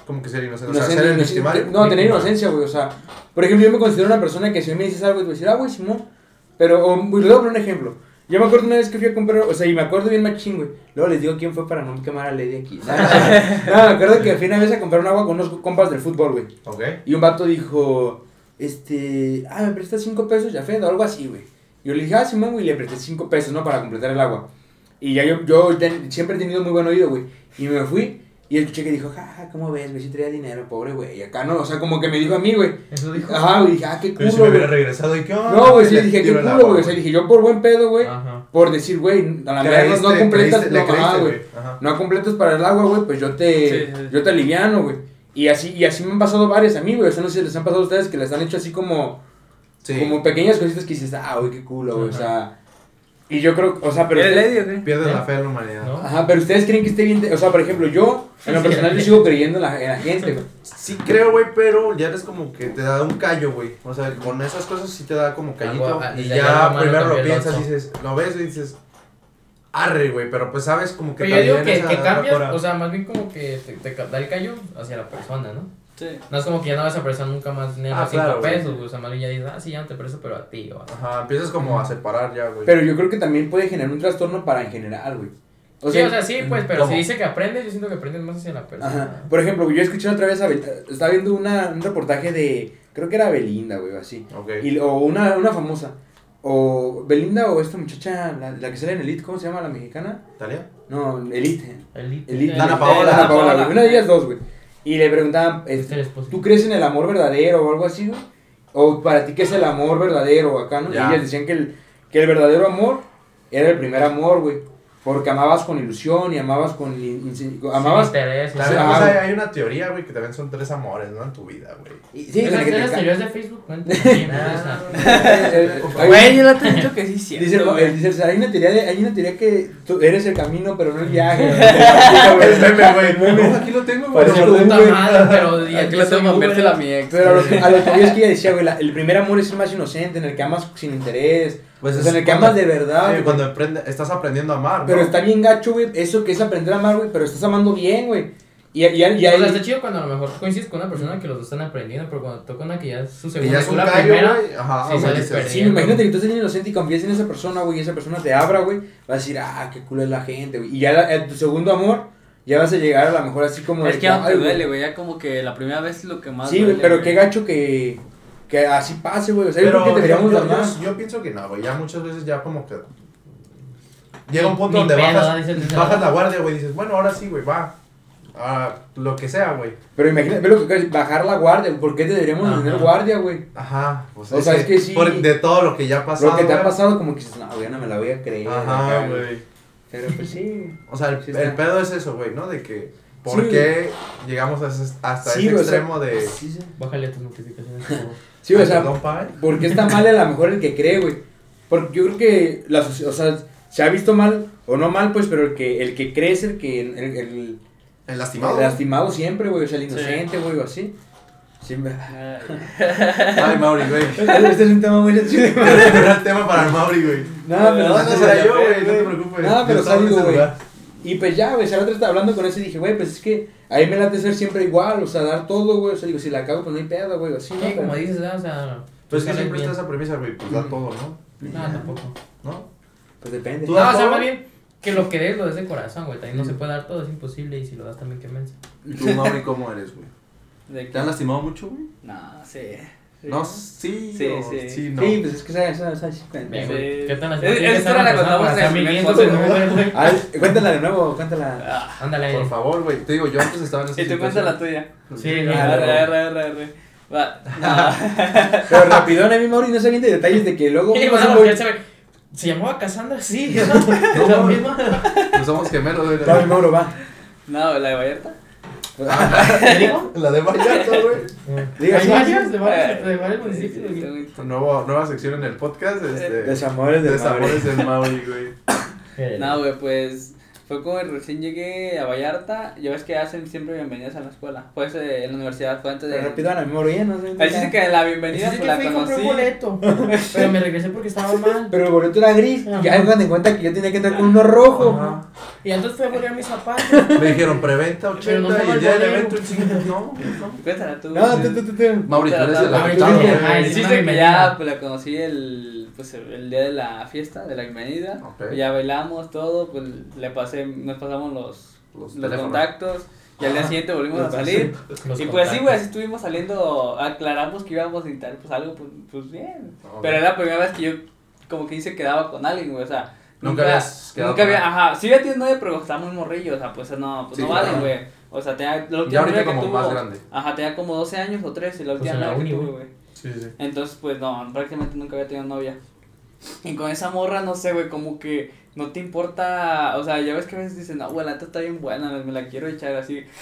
Como que ser inocente, o sea, Inocente, ser el inocente, no, tener inocencia, güey, o sea, por ejemplo, yo me considero una persona que si me dices algo, te voy a decir, ah, güey, Simón, pero, o, le voy a poner un ejemplo. Yo me acuerdo una vez que fui a comprar, o sea, y me acuerdo bien machín, güey. Luego les digo quién fue para no quemar a Lady aquí. No, me acuerdo que fui una vez a comprar un agua con unos compas del fútbol, güey. Ok. Y un vato dijo, este, ah, me prestas cinco pesos, ya o algo así, güey. Yo le dije, ah, Simón, güey, y le presté cinco pesos, ¿no? Para completar el agua. Y ya yo, yo siempre he tenido muy buen oído, güey. Y me fui y escuché que dijo, ja, ¿cómo ves, güey? Si traía dinero, pobre, güey. Y acá no, o sea, como que me dijo a mí, güey. Eso dijo. Ajá, güey, dije, ah, qué Pero si culo, me hubiera regresado y qué onda. No, güey, sí, Le dije, qué el culo, güey. O sea, dije, yo por buen pedo, güey. Ajá. Por decir, güey, a la Creíste, no completas, creíste, no, ajá, creíste, güey. güey. Ajá. No completas para el agua, güey, pues yo te, Sí, sí. yo te aliviano, güey. Y así, y así me han pasado varias a mí, güey. O sea, no sé si les han pasado a ustedes que les han hecho así como, Sí. como pequeñas cositas que dices, ah, güey, qué culo, güey. O sea, y yo creo, o sea, pero. Pierdes ¿Eh? la fe en la humanidad. ¿No? Ajá, pero ustedes creen que esté bien. de- o sea, por ejemplo, yo, en lo personal, yo sigo creyendo en la, en la gente, güey. Sí creo, güey, pero ya eres como que te da un callo, güey. O sea, con esas cosas sí te da como callito. Ah, y desde ya primero lo piensas y dices, lo ves y dices, arre, güey, pero pues sabes como que Pero yo digo que, que cambias, o sea, más bien como que te, te da el callo hacia la persona, ¿no? Sí. No es como que ya no vas a prestar nunca más dinero Ah, a 5 claro, güey. pesos, güey. O sea, más bien ya dices, ah, sí, ya no te presto, pero a ti, o Ajá, empiezas como a separar ya, güey. Pero yo creo que también puede generar un trastorno para en general, güey. O sea, sí, o sea, sí, pues, pero ¿cómo? si dice que aprendes, yo siento que aprendes más hacia la persona. Ajá. Por ejemplo, yo escuché otra vez, a Bel- estaba viendo una, un reportaje de, creo que era Belinda, güey, o así. Ok. Y, o una, una famosa. O Belinda o esta muchacha, la, la que sale en Elite, ¿cómo se llama la mexicana? ¿Talia? No, Elite. Elite. Elite. Dana Paola. Dana Paola. Una de ellas dos, güey. Y le preguntaban, el esposo. ¿tú crees en el amor verdadero o algo así? O para ti, ¿qué es el amor verdadero acá, no? Ya. Y ellas decían que el, que el verdadero amor era el primer amor, güey. Porque amabas con ilusión y amabas con... amabas... Interés, hay, una teoría, güey, que también son tres amores, ¿no? En tu vida, güey. Sí, Esas con la que te esas ca- teorías de Facebook. Sí, Güey, yo la te he dicho que sí, cierto. Dice, dice, o sea, hay una teoría de, hay una teoría que tú eres el camino, pero no el viaje. El meme, güey. Aquí lo tengo, güey. Lo pero Aquí lo tengo, mi ex. Pero a lo, que, lo voy es que ella decía, güey, la- el primer amor es el más inocente, en el que amas sin interés, Pues o es sea, en el que cuando- amas de verdad. Sí, cuando aprende, estás aprendiendo a amar, ¿no? Pero está bien gacho, güey, eso que es aprender a amar, güey, pero estás amando bien, güey. Y, y, y, y O sea, está chido cuando a lo mejor coincides con una persona que los dos están aprendiendo, pero cuando toca una que ya es su segunda ya y es un la callo, primera. Ajá, sí sales perdiendo. Sí, imagínate que tú bien inocente y confías en esa persona, güey, y esa persona te abra, güey, vas a decir, ah, qué culo es la gente, güey. Y ya la- en tu segundo amor, ya vas a llegar a lo mejor así como... Es de que ya no te duele, güey. Ya como que la primera vez es lo que más Sí, güey, duele, pero qué gacho que, que así pase, güey. O sea, yo Pero creo que deberíamos yo, yo, yo, yo pienso que no, güey. Ya muchas veces ya como que. Llega un punto donde pedo, bajas, dices, bajas la guardia, güey. Dices, bueno, ahora sí, güey, va. Ah, lo que sea, güey. Pero imagínate, ve lo que es bajar la guardia. ¿Por qué te deberíamos Ajá. tener guardia, güey? Ajá. Pues O sea, es que sí. por- de todo lo que ya ha pasado. Lo que te ha pasado, como que dices, no, güey, no me la voy a creer. Ajá, güey. Pero pues sí. O sea, el, Sí el pedo es eso, güey, ¿no? De que. ¿Por Sí. qué llegamos a ese- hasta Sí, ese güey, o sea, extremo de. Sí, sí. Bájale a tus notificaciones, por favor. Sí, o sea, porque está mal a lo mejor el que cree, güey. Porque yo creo que la o sea, se ha visto mal o no mal, pues, pero el que el que cree es el que el, el- El el lastimado. lastimado siempre, güey, o sea, el Sí. inocente, güey, o así. Sí, me- Ay, Mauri, güey. Este es un tema muy sencillo. Era el tema para el Mauri, güey. No, pero No, no, ya yo, güey, no te preocupes. No, pero salgo, güey. Y pues ya, güey, si la otra estaba hablando con eso y dije, güey, pues es que a mí me late ser siempre igual, o sea, dar todo, güey, o sea, digo, si la cago, pues no hay pedo, güey, así, ¿no? Sí, como Pero- dices, ¿no? o sea. Pues es que siempre bien. está esa premisa, güey. Pues da todo, ¿no? No, tampoco. ¿No? Pues depende. ¿Tú No, o sea, más bien, que lo que des lo des de corazón, güey. También no se puede dar todo, es imposible. Y si lo das también, qué mensa. ¿Tú, Mauri, cómo eres, güey? ¿De ¿Te han lastimado mucho, güey? No, sí. Sí. No, sí. Sí, o- sí. sí, no. Sí, pues es que esa, esa, esa, esa- Bien, Sí. güey. ¿Qué tan Es- estar la persona contamos para en cuéntala de nuevo, cuéntala. Ah, Ándale. Por favor, güey. Te digo, yo antes estaba en esa y tú cuenta la tuya. Sí, Ah. Arre, arre, arre, arre. Va. No. Pero rapidón, a mí Mauri no se avienta detalles de que luego. Se llamaba Cassandra, sí. No, la no. misma. Pues somos gemelos, güey. Va, mi Mauro, va. No, la de Vallarta. La de Vallarta, güey. Diga, Hay sí. de varios, de varios municipios. Güey. sí. Nuevo, nueva sección en el podcast. Este, Desamores de Desamores del Mauri, güey. Eh, No, güey, pues fue como recién llegué a Vallarta. Ya ves que hacen siempre bienvenidas a la escuela. Pues eh, en la universidad fue antes de. Pero rapidón, a ya no sé. Ahí dice que en la bienvenida Sí, pues que la fui conocí. un boleto. Pero me regresé porque estaba mal. Pero el boleto era gris. Ajá. Ya hagan en cuenta que yo tenía que entrar con uno rojo. Ajá. Y entonces fui a bolear mis zapatos. Me dijeron preventa 80 Pero no y estaba el evento el siguiente. No, no. Cuéntala tú. No, tú, tú, tú. Mauri, tú eres de la que ya pues la conocí el pues el día de la fiesta, de la bienvenida. Ya bailamos todo, pues le pasé, nos pasamos los, Los contactos y al día siguiente volvimos a salir. Los Y pues sí, güey, así contactos. estuvimos saliendo, aclaramos que íbamos a intentar pues algo, pues, pues bien. Ok. Pero era la primera vez que yo como que hice quedaba con alguien, güey, o sea. Nunca habías quedado Nunca con había, ajá, sí había tenido novia, pero estaba muy morrillo, o sea, pues no, pues Sí, no vale, güey. O sea, tenía, la Ya última ahorita novia que como tuvo, más grande. ajá, tenía como 12 años o 13, la Pues última la novia que tuve, güey. güey. Sí, sí. Entonces, pues no, prácticamente nunca había tenido novia. Y con esa morra, no sé, güey, como que no te importa, o sea, ya ves que a veces dicen, no, güey, la neta está bien buena, me la quiero echar así.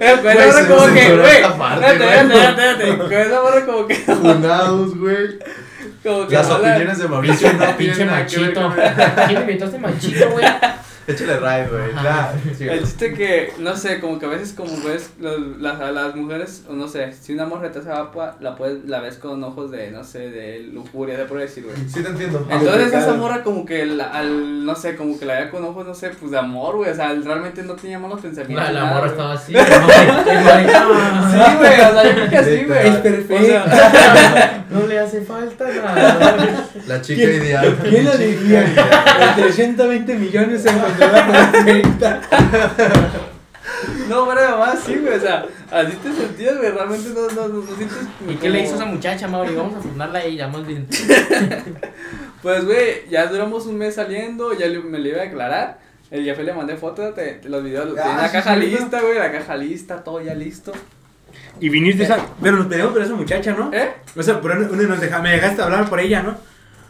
Eh, Con esa morra como que, güey, espérate, espérate, espérate, con esa morra como que, Funados, güey. como que Las opiniones de Mauricio no Pinche machito. ¿Quién me este machito, güey? Échale ride, güey. Sigue. El chiste que, no sé, como que a veces como ves los- las, las mujeres, o no sé, si una morra te hace guapa, la puedes, la ves con ojos de, no sé, de lujuria, de por decir, güey. Sí te entiendo. Entonces esa morra como que la- al, no sé, como que la veía con ojos, no sé, pues de amor, güey, o sea, realmente no tenía malos pensamientos. La, la nada, morra güey. estaba así. Sí, güey, o sea, yo creo que sí, güey. Es O perfecto. sea, No le hace falta nada. La chica ideal. ¿Quién lo diría? Entre 120 millones se encontró la perfecta. no, pero además sí, güey, o sea, así te sentías, güey, realmente no, no, no, no sientes ¿Y como- qué le hizo esa muchacha, Mauri? Vamos a fundarla a ella, más bien. Pues, güey, ya duramos un mes saliendo, ya le- me le iba a declarar. El ya fue le mandé fotos los videos, Ah, tenía la sí, caja sí, lista, güey, la caja lista, todo ya listo. Y viniste esa. Pero nos peleamos por esa muchacha, ¿no? ¿Eh? O sea, por una, una nos deja, me dejaste hablar por ella, ¿no?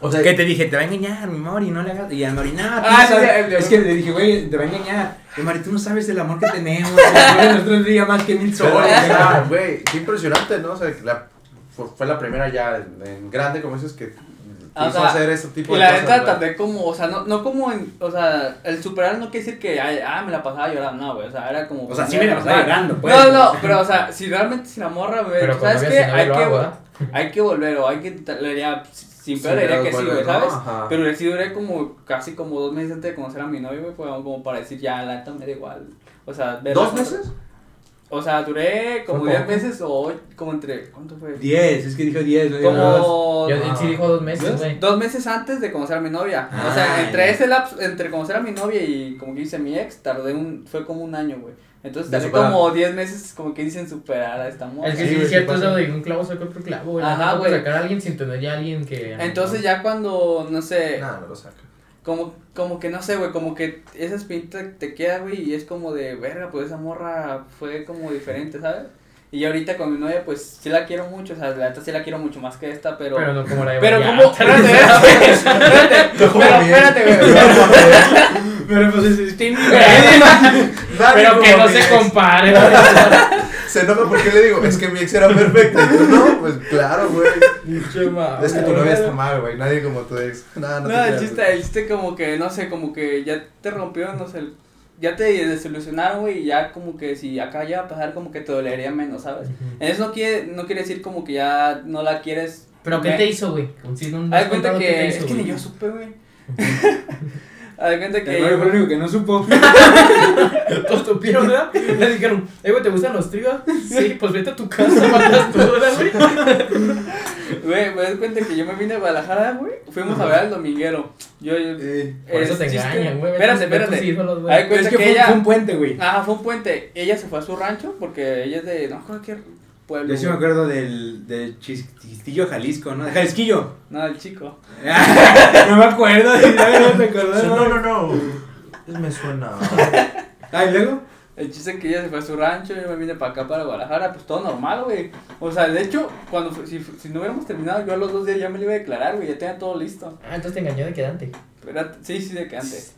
O sea, Que te dije, te va a engañar, mi Mori, no le hagas. Y al Mori, no, tú Ah, no sabes". Es que le dije, güey, te va a engañar. Y Mari, tú no sabes el amor que tenemos. Nosotros diga más que mil soles. güey, qué impresionante, ¿no? O sea, la, fue, fue la primera ya en, en grande, como dices, que Ah, o quiso sea, hacer ese tipo Y de la cosas. neta tardé como, o sea, no, no como en, o sea, el superar no quiere decir que, ay, ah, me la pasaba llorando, no, güey, o sea, era como. O sea, sí me la pasaba llorando, pues. No, no, pero, o sea, si realmente si la morra, güey, Pero ¿sabes qué? Hay que, ¿verdad? hay que volver, o hay que, le diría, sin pedo diría que sí, güey, ¿no? ¿sabes? Ajá. Pero sí duré como, casi como dos meses antes de conocer a mi novio, güey, fue como para decir, ya, la neta me da igual, o sea, ¿Dos la- meses? O sea, duré como Fue 10 poco. meses o como entre, ¿cuánto fue? 10, es que dijo 10. güey. Como Yo, él sí dijo dos meses, güey. Dos meses antes de conocer a mi novia. o Ah, sea, entre ya. ese lapso, entre conocer a mi novia y como que dice mi ex, tardé un, fue como un año, güey. Entonces superar. como 10 meses como que dicen superar a esta morra. Es que Sí, es cierto eso de un clavo saca otro clavo, güey. Ajá, Ajá, güey. sacar a alguien sin tener ya a alguien que. Entonces ya cuando, no sé, Nada, me lo saca. como, como que no sé, güey, como que esa espinita te queda, güey, y es como de, verga, pues esa morra fue como diferente, ¿sabes? Y ahorita con mi novia, pues sí la quiero mucho, o sea, la neta sí la quiero mucho más que esta, pero... Pero no como la de Pero como, espérate, espérate, espérate, pero espérate, güey. Pero pues es. Pero que no se compare. Se enoja porque le digo, es que mi ex era perfecta. Y tú, no, pues claro, güey. Es que tu novia está mal, güey. Nadie como tu ex. Nada, no, te No, el chiste, el chiste como que, no sé, como que ya te rompió, no sé, ya te desilusionaron, güey, y ya como que si acá ya va a pasar, como que te dolería menos, ¿sabes? Eso no quiere, no quiere decir como que ya no la quieres. Pero ¿qué te hizo, güey? Si no, no Haz cuenta que, te es hizo, que ni yo supe, güey. Haz cuenta que... El fue el único que no supo. Todos supieron, ¿verdad? Le dijeron, eh, güey, ¿te gustan los tríos? Sí, pues vete a tu casa, matas tú, ¿verdad, güey? Güey, me das cuenta que yo me vine a Guadalajara, güey. Fuimos a ver al dominguero. Yo, yo- Eh, Por eso te engañan, güey. Espérate, espérate. ídolos, güey. Ay, es cuenta que que fue, ella- fue un puente, güey. Ajá, fue un puente. Ella se fue a su rancho porque ella es de. No, cualquier pueblo. Yo sí me acuerdo del, del Chis- Chistillo Jalisco, ¿no? De Jalisquillo. No, el chico. no me acuerdo. si no me acordé, No, no, no. Me suena. Ah, ¿y luego? El chiste que ella se fue a su rancho, yo me vine para acá, para Guadalajara, pues todo normal, güey. O sea, de hecho, cuando si, si no hubiéramos terminado, yo a los dos días ya me lo iba a declarar, güey, ya tenía todo listo. Ah, entonces te engañó de quedante. Pero, sí, sí, de que antes.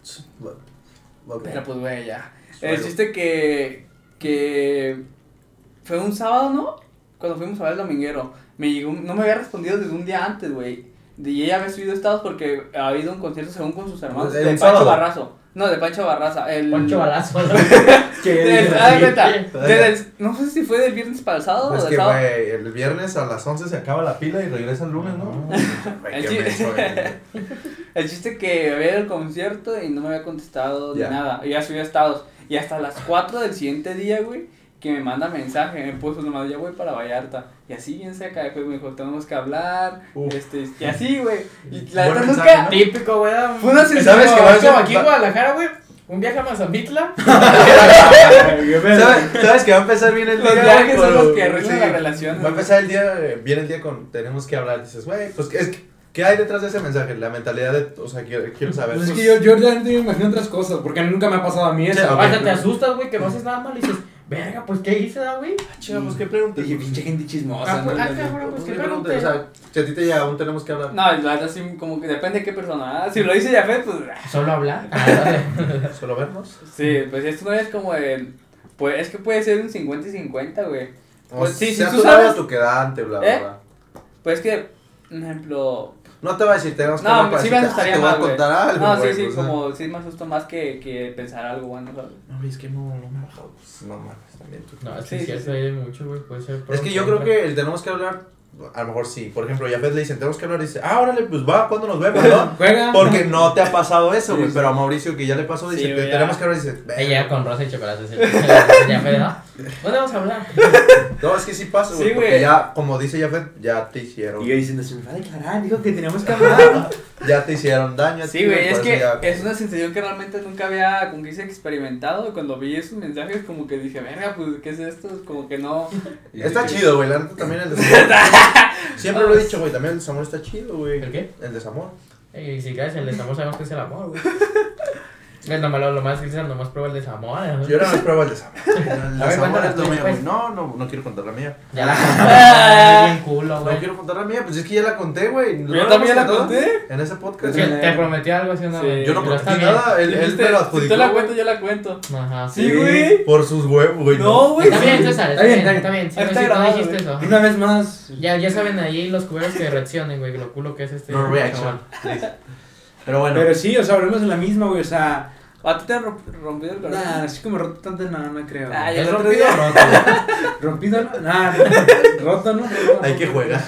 Ok. Pero pues, güey, ya. Suelo. El chiste que, que fue un sábado, ¿no? Cuando fuimos a ver el dominguero. Me llegó, no me había respondido desde un día antes, güey. Y ella había subido estados porque había ido a un concierto según con sus hermanos. ¿El De Pancho sábado? Barrazo. No, de Pancho Barraza. El, Poncho balazo. ¿no? El- sé si fue del viernes para el sábado Es o del que, sábado. güey, el viernes a las 11 se acaba la pila y regresa el lunes, ¿no? Güey, El qué chi- menso, güey. El chiste que había al concierto y no me había contestado Ya. ni nada. Y ya subía estados. Y hasta las 4 del siguiente día, güey, que me manda mensaje. Me puso nomás, ya voy para Vallarta. Y así bien seca, después me dijo, tenemos que hablar. Uf. Este, y así, güey. Y la neta nunca. ¿no? Típico, güey. Fue una ¿Sabes sensación. que va a ser- como aquí en Guadalajara, güey. Un viaje a Mazamitla. ¿Sabes, ¿Sabes que va a empezar bien el Los día? viajes son los que arruinan la relación, Va a empezar el día, eh, viene el día con, tenemos que hablar. Dices, güey, pues es que, ¿qué hay detrás de ese mensaje? La mentalidad de, o sea, quiero, quiero saber. Pues es Pues, que yo, yo realmente me imagino otras cosas, porque nunca me ha pasado a mí eso. Sí, ok. Hasta te asustas, güey, que no haces nada mal y dices, verga, pues ¿qué hice, da, güey? chica, pues qué preguntas. Dije, pinche gente chismosa. Ah, pues, ¿no? ah, cabrón, pues qué preguntas. pregunté. O sea, si a ti te llega un tenemos que hablar. No, la verdad sí, como que depende de qué persona. ¿ah? Si lo dice Jafet, pues. Solo hablar. Ah. Solo vernos. Sí, pues esto no es como el. Pues es que puede ser un 50 y 50, güey. Pues O sí, si sea, tú tu sabes- tu quedante, bla, bla, ¿Eh? bla. Pues es que, por ejemplo. No te va a decir, tenemos que No, sí me asustaría ah, te voy más, a contar algo, No, sí, sí, o sea. como sí me asusto más que, que pensar algo bueno, ¿sabes? No, güey, es que no, no me ha bajado. Pues, no mames, también tú. No, es Sí, que sí, sí, mucho, güey. Puede ser. Es que yo creo que el tenemos que hablar, a lo mejor sí. Por ejemplo, Yafet le dicen, tenemos que hablar, y dice, ah, órale, pues va, ¿cuándo nos vemos, no? Juega. Porque no te ha pasado eso, güey. Sí, sí. Pero a Mauricio, que ya le pasó, dice, Sí, "Te- güey, ya. tenemos que hablar, y dice, Ella con rosa y chocolate. es el- ¿Dónde vamos a hablar? No, es que sí pasa, güey. Sí, porque güey. ya, como dice Yafet, ya te hicieron. Y yo diciendo, se me va a declarar, dijo que teníamos que hablar. Ya te hicieron daño. Sí, güey, es que ya- es una sensación que realmente nunca había, como que hice experimentado. Cuando vi esos mensajes, como que dije, verga, pues, ¿qué es esto? Como que no. Está chido, güey. La neta también el desamor. Siempre lo he dicho, güey. También el desamor está chido, güey. ¿El qué? El desamor. Y si caes el desamor, sabemos que es el amor, güey. Es lo malo, lo más difícil, nomás prueba el desamor. ¿no? Yo más prueba el desamor. El A ver, desamor cuéntala es lo tú, mío, pues. güey. No, no, no quiero contar la mía. Ya la conté, bien culo, No güey. quiero contar la mía, pues es que ya la conté, güey. ¿No Yo también la conté. En ese podcast. Te prometí algo así una Sí. vez. Yo no prometí nada. Él, él me lo Si adjudicó. tú la cuentas, yo la cuento. Ajá. Sí, güey. Por sus huevos, güey. No, güey. Está bien, César, está Está bien, está bien. Sí, Está no, no dijiste eso. Una vez más. Ya, ya saben ahí los cuberos que reaccionen, güey, lo culo que es este. No reaction. chaval. please. Pero bueno. Pero sí, o sea, volvemos a la misma, güey. O sea, ¿A ti te han romp- rompido el corazón? nada, así como roto tanto, no, no creo. Ay, ¿Es rompido o roto? Rompido, no, nada, roto, ¿no? Hay que jugar.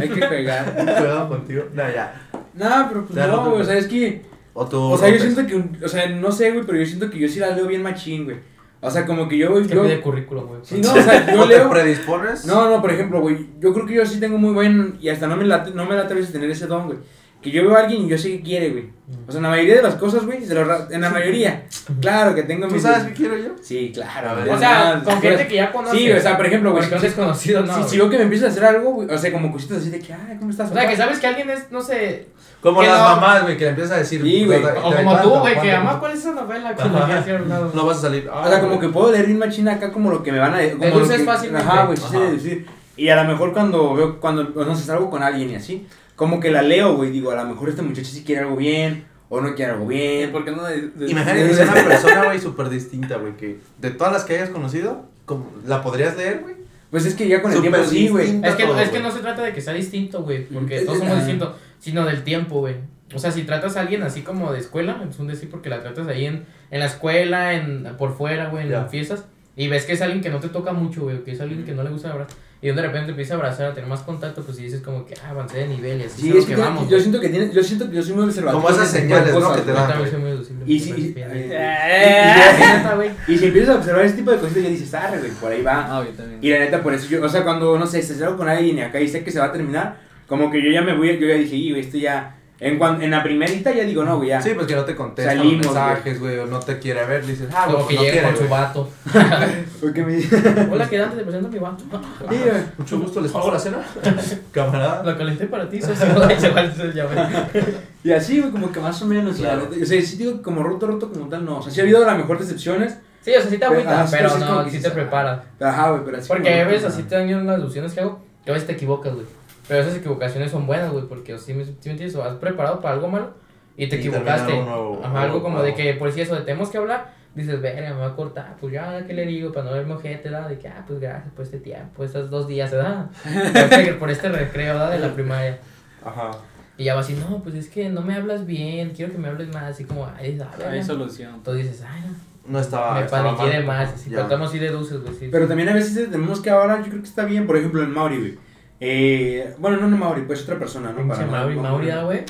Hay que jugar. Contigo. No, ya. No, pero pues Ya, no, güey, o sea, es que. O tú. O sea, yo siento que, un- o sea, no sé, güey, pero yo siento que yo sí la leo bien machín, güey. O sea, como que yo, Es que yo pide currículum, güey. Sí, no, o sea, yo ¿O te leo. predispones? No, no, por ejemplo, güey, yo creo que yo sí tengo muy buen, y hasta no me late, no me late a veces tener ese don, güey. Que yo veo a alguien y yo sé que quiere, güey. O sea, en la mayoría de las cosas, güey, los ra- en la mayoría. Claro que tengo ¿Tú mis... sabes qué quiero yo? Sí, claro. A ver. güey. O sea, No, con gente que ya conoces. Sí, o sea, por ejemplo, güey, Porque un si- desconocido, no. si, si veo que me empieza a hacer algo, güey, o sea, como cositas así de que, ay, ¿cómo estás? O sea, que sabes que alguien es, no sé. Como las no. mamás, güey, que le empiezas a decir. Sí, güey. "Te- te- O como tú, güey, que ¿Cuánto?" mamá, ¿cuál es esa novela? Con que lado? No vas a salir. O sea, como que puedo leer bien machina acá como lo que me van a decir. Como lo que-. Ajá, güey, sí deducir. Y a lo mejor cuando veo, cuando, o no sé, salgo con alguien y así, como que la leo, güey, digo, a lo mejor este muchacho sí quiere algo bien, o no quiere algo bien. ¿Por qué no? de- de- Imagínate que sea una persona, güey, súper distinta, güey, que de todas las que hayas conocido, como- ¿la podrías leer, güey? Pues es que ya con el tiempo sí, güey. Es que, todo, es que no se trata de que sea distinto, güey, porque Es- todos somos distintos, sino del tiempo, güey. O sea, si tratas a alguien así como de escuela, es un decir porque la tratas ahí en, en la escuela, en por fuera, güey, en Ya. fiestas, y ves que es alguien que no te toca mucho, güey, que es alguien que no le gusta abrazar, y de repente empieza a abrazar, a tener más contacto, pues y dices como que, ah, avancé de nivel y así Sí, es que, que vamos. yo siento que tiene, yo siento que yo soy muy observador. Como esas señales, ¿no? que te. Yo dan. también soy muy. Y bien. eh. Y si empiezas a observar ese tipo de cositas, ya dices, ah, güey, por ahí va. Ah, yo también. Y la neta, por eso yo, o sea, cuando, no sé, se salgo con alguien y acá y sé que se va a terminar, como que yo ya me voy, yo ya dije, y güey, esto ya, En, cuan- en la primerita ya digo, no, güey, ya. Sí, pues que no te contesta Salimos, los mensajes, güey, o no te quiere ver, dices, ah, Como pues que no llega con su güey. vato. Porque me. Hola, quedante, te presento a mi vato. Sí, güey. Mucho gusto, ¿les pago la cena? Camarada. Lo calenté para ti, socio. Y así, güey, como que más o menos. la Claro. neta- O sea, sí digo que como roto, roto como tal, no. O sea, sí ha habido a lo mejor decepciones. Sí, o sea, sí te agüita, Ajá, sí, pero no, que sí te preparas. Ajá, güey, pero así. Porque a veces así te dan unas ilusiones que hago, que a veces te equivocas, güey. Pero esas equivocaciones son buenas, güey, porque si me, sí me entiendes, o has preparado para algo malo y te Y equivocaste. algo nuevo, Ajá, algo algo como nuevo. de que, por si eso, de tenemos que hablar, dices, verga, me va a cortar, pues ya, ¿qué le digo? Para no verme ojete, ¿verdad? De que, ah, pues gracias por este tiempo, estos dos días, ¿verdad? Por este, por este recreo, ¿verdad? De la primaria. Ajá. Y ya va así, no, pues es que no me hablas bien, quiero que me hables más, así como, ay, ¿sabes? Hay solución. Entonces dices, ay, no, No estaba. me estaba paniqué de más, así, estamos así de dulces, güey, sí. Pero también a veces tenemos que ahora, yo creo que está bien, por ejemplo, el Mauri, güey. Eh, bueno, no, no Mauri, pues otra persona, ¿no? Para Mauri, no- Mauri, ah, güey.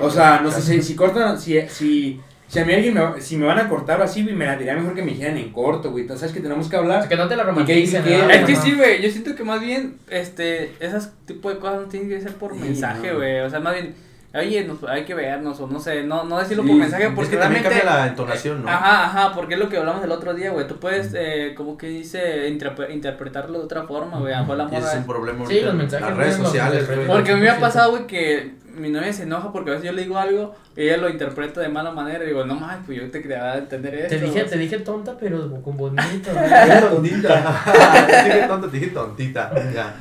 O sea, no sé si, si cortan, si, si, si a mí alguien me, si me van a cortar o así, güey, me la diría mejor que me dijeran en corto, güey. Entonces, ¿sabes que tenemos que O hablar? sea, que no te la ¿Y qué- romanticen, ¿verdad? Es que sí, güey, yo siento que más bien, este, esas tipo de cosas no tienen que ser por Sí, mensaje, no. güey, o sea, más bien, oye, nos- hay que vernos, o no sé, no, no decirlo Sí, por mensaje, Es porque que también cambia la entonación, ¿no? ajá, ajá, porque es lo que hablamos el otro día, güey, tú puedes, eh, como que dice, interpre- interpretarlo de otra forma, güey, a lo mejor la Y ese es un problema Sí, los en mensajes, Las redes sociales, güey. Porque a mí me ha pasado, güey, que mi novia se enoja porque a veces yo le digo algo y ella lo interpreta de mala manera y digo, no mames, pues yo te quería entender eso. Te dije, te dije tonta, pero con bonito, güey. tontita. Te dije tonta, te dije tontita. Ya.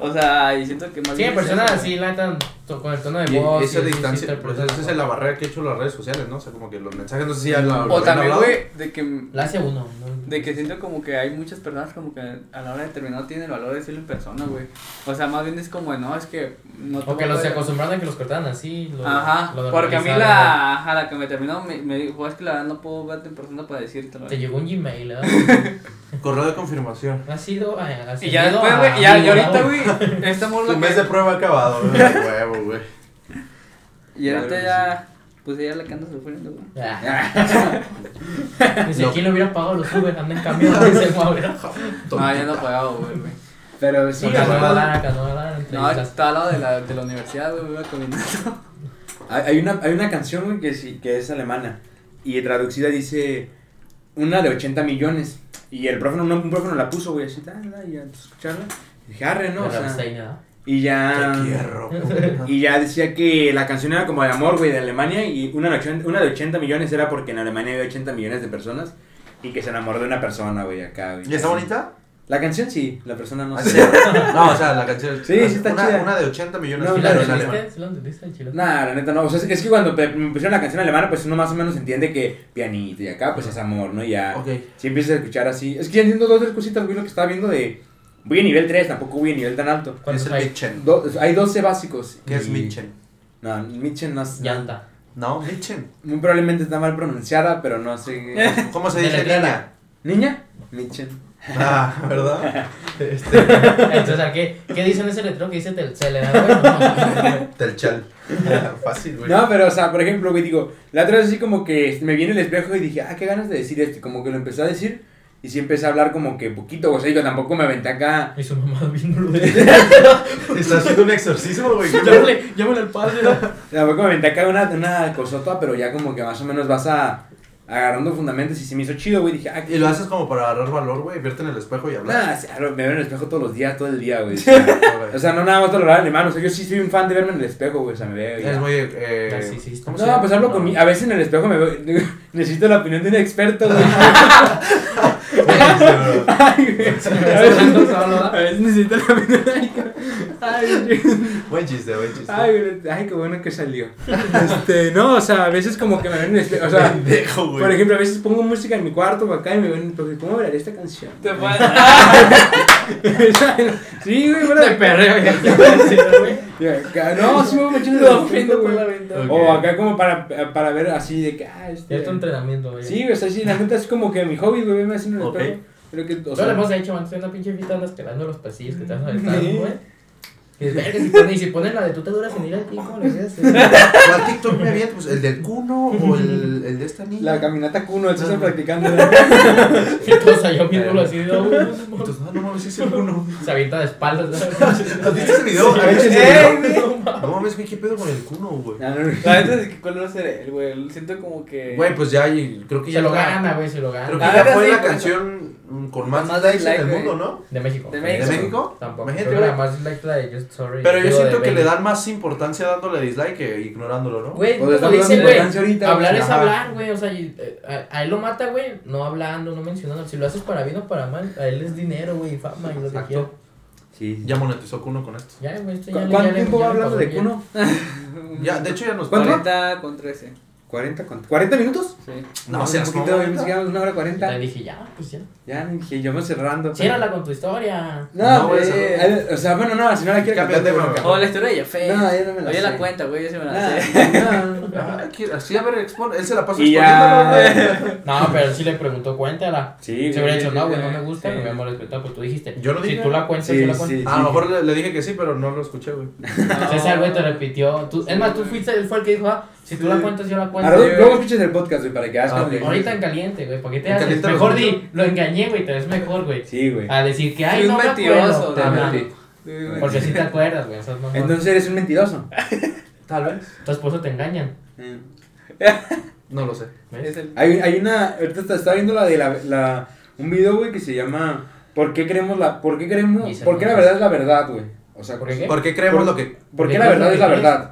O sea, y siento que más Sí, bien en es personas eso, así, la neta, con el tono de Y voz. esa y sí distancia, te pues esa es la barrera que he hecho las redes sociales, ¿no? O sea, como que los mensajes, no sé si ya lo, lo O también, güey, de que La hace uno, ¿no? De que siento como que hay muchas personas como que a la hora de terminar no tienen el valor de decirlo en persona, güey. O sea, más bien es como, no, es que no te O que los se acostumbraron a que los cortaran así. Lo, Ajá, lo porque a mí la, ajá, la que me terminó me, me dijo, es que la verdad no puedo verte en persona para decírtelo. Te llegó un Gmail, ¿verdad? Correo de confirmación. Ha sido. eh, Y ascendido ya después, güey, ya, y ahorita, güey, esta morra Tu mes de prueba acabado, güey. Huevo, güey. Y ahorita ya, pues ella la que anda sufriendo, güey. Ah. Dice, No. ¿quién le hubiera pagado los Uber? Andan en camión, dice el Mauro. No, ya no pagado, güey, güey. Pero sí, sea, no a dar acá, no a dar No, estaba al lado de la, de la universidad, güey, me iba caminando. hay, hay una, hay una canción, güey, que, sí, que es alemana. Y traducida dice una de 80 millones. Y el profe, no- un profe nos la puso, güey, así, y pues, escucharla. Y dije, arre, ¿no? O sea, y ya. Te quiero. Y ya decía que la canción era como de amor, güey, de Alemania. Y una de, 80, una de 80 millones era porque en Alemania había 80 millones de personas. Y que se enamoró de una persona, güey, acá, güey. ¿Y está bonita? La canción sí, la persona no ¿Ah, sé. No, o sea, la canción. Sí, sí está una, chida. Una de 80 millones No, de ¿Sí la claro, en alemán. la entendiste? Nah, la neta no. O sea, es- es que cuando me pusieron la canción alemana, pues uno más o menos entiende que pianito y acá, pues es amor, ¿no? Y ya. Ok. Si empiezas a escuchar así. Es que ya entiendo dos tres cositas, güey, lo que estaba viendo de. Voy a nivel 3, tampoco voy a nivel tan alto. Es ¿Cuántos el hay? Mitchen. Do- hay 12 básicos. ¿Qué es Mitchen? No, Mitchen no es. Llanta. No, Mitchen. Muy probablemente está mal pronunciada, pero no sé. ¿Cómo se dice niña? ¿Niña? Mitchen. Ah, ¿verdad? Este. Entonces, ¿a ¿qué, ¿qué dice en ese letrero que dice Telcel? ¿verdad? Telchal. Fácil, güey. No, pero, o sea, por ejemplo, güey, digo, la otra vez así como que me viene el espejo y dije, ah, qué ganas de decir esto. y Como que lo empecé a decir y sí empecé a hablar como que poquito, o sea, yo tampoco me aventé acá. Y su mamá de. Está haciendo un exorcismo, güey. Llámale, llámale al padre. ¿no? Tampoco me aventé acá una, una cosota, pero ya como que más o menos vas a agarrando fundamentos y se me hizo chido, güey. Dije, ah, Y lo haces como para agarrar valor, güey. Verte en el espejo y hablar. Nah, sí, me veo en el espejo todos los días, todo el día, güey. O sea, o sea, no nada más todo lo en mano. O sea, yo sí soy un fan de verme en el espejo, güey. O sea, me veo. Es muy. Eh, Narcisista. ¿cómo se No, pues hablo con mi. A veces en el espejo me veo. Necesito la opinión de un experto, güey. Ay, güey. A veces, necesito la de Ay, güey. Buen chiste, buen chiste. Ay, güey. Ay, qué bueno que salió. Este, no, o sea, a veces como que me ven en el espejo. O sea, güey. por ejemplo, a veces pongo música en mi cuarto o acá y me ven en el espejo. ¿Cómo veré esta canción? Te puedes... sí, güey, bueno. Te perreo, No, sí me voy echando Lo el prendo por güey. la ventana. O acá como para, para ver así de que, ah, este... Cierto entrenamiento, güey. Sí, güey, o sea, sí, la neta es como que mi hobby, güey, así en el Ok. espejo. Creo que, o sea, le hemos hecho, antes una pinche fita andas pelando los pasillos que te vas a aventar, Sí. güey. Y es verga, si ponen, y si ponen la de tú te duras en ir aquí, ¿cómo le haces? ¿Cuál TikTok me avienta? Pues el del cuno o el, el de esta niña. la caminata eso Ah. están practicando. Y todos allá viéndolo así, de, "Ah, güey, no, no, no". Entonces, no, no mames, es el cuno. Se avienta de espaldas. ¿Has visto ese video? No mames, güey, ¿qué pedo con el cuno, güey? No. La neta es que cuál va a ser él, güey. Siento como que. Güey, pues ya, y creo que Se ya lo fue- gana, güey, se lo Creo gana. que Ah, ya ahora fue la pues, canción con más más dislikes en el mundo, ¿no? De México. De ¿De México. Tampoco. Imagínate, Creo que la güey. más dislike la de Sorry. Pero yo siento que le dan más importancia dándole dislike que ignorándolo, ¿no? Güey, Pues como le dice, damos güey, hablar es Ajá. hablar, güey, o sea, y, eh, a, a él lo mata, güey, no hablando, no mencionando, si lo haces para bien o para mal, a él es dinero, güey, fama y lo que Exacto. quiera. Sí. Ya monetizó Kuno con esto. Ya, güey, esto ya ¿Cu- le- ¿Cuánto ya tiempo hablando de. Kuno? Ya, de hecho ya nos ¿Cuánto? 40 con 13. 40, ¿cuánto? ¿40 minutos? Sí. No, un seas poquito, mamón, yo pensé una hora Ya 40. dije, ya, pues ya. Ya, dije, yo me cerrando. Ciérrala con tu historia. No, No, güey, eh, eh, o sea, bueno, no, si no la quiero Cámbiate, contar. O la historia de Jafé. No, yo no me la Oye sé. la cuenta, güey, yo sí me la Nah, sé. no, no. Así, a ver, expone. Él se la pasa Y exponiéndolo, ya. No, pero él sí le preguntó, cuéntala. Sí, Se hubiera dicho, no, güey, no me gusta, sí. no me hemos respetado, pues tú dijiste. Yo no Si dije. tú la cuentas, Sí, yo la cuento. sí. A lo mejor le, le dije que sí, pero no lo escuché, güey. César, güey, te repitió. Tú, es más, tú fuiste, él fue el que dijo, ah, si tú la cuentas, yo la cuento. Ahora, luego escuches el podcast, güey, para que hagas Ah, Ahorita en caliente, güey, ¿para qué te En haces? Mejor di, lo engañé, güey, te ves mejor, güey. Sí, güey. A decir que, ay, no un me mentiroso, acuerdo. Porque sí te acuerdas, güey. Entonces eres un mentiroso. Tal vez. Entonces por eso te engañan. Eh. No lo sé. ¿ves? El... Hay, hay una, ahorita está- estaba viendo la de la, la, un video, güey, que se llama ¿Por qué creemos la, por qué creemos, por qué la verdad es la verdad, güey? O sea, ¿Por qué? ¿Por qué creemos Por- lo que.? ¿por qué ¿Por la verdad es la verdad?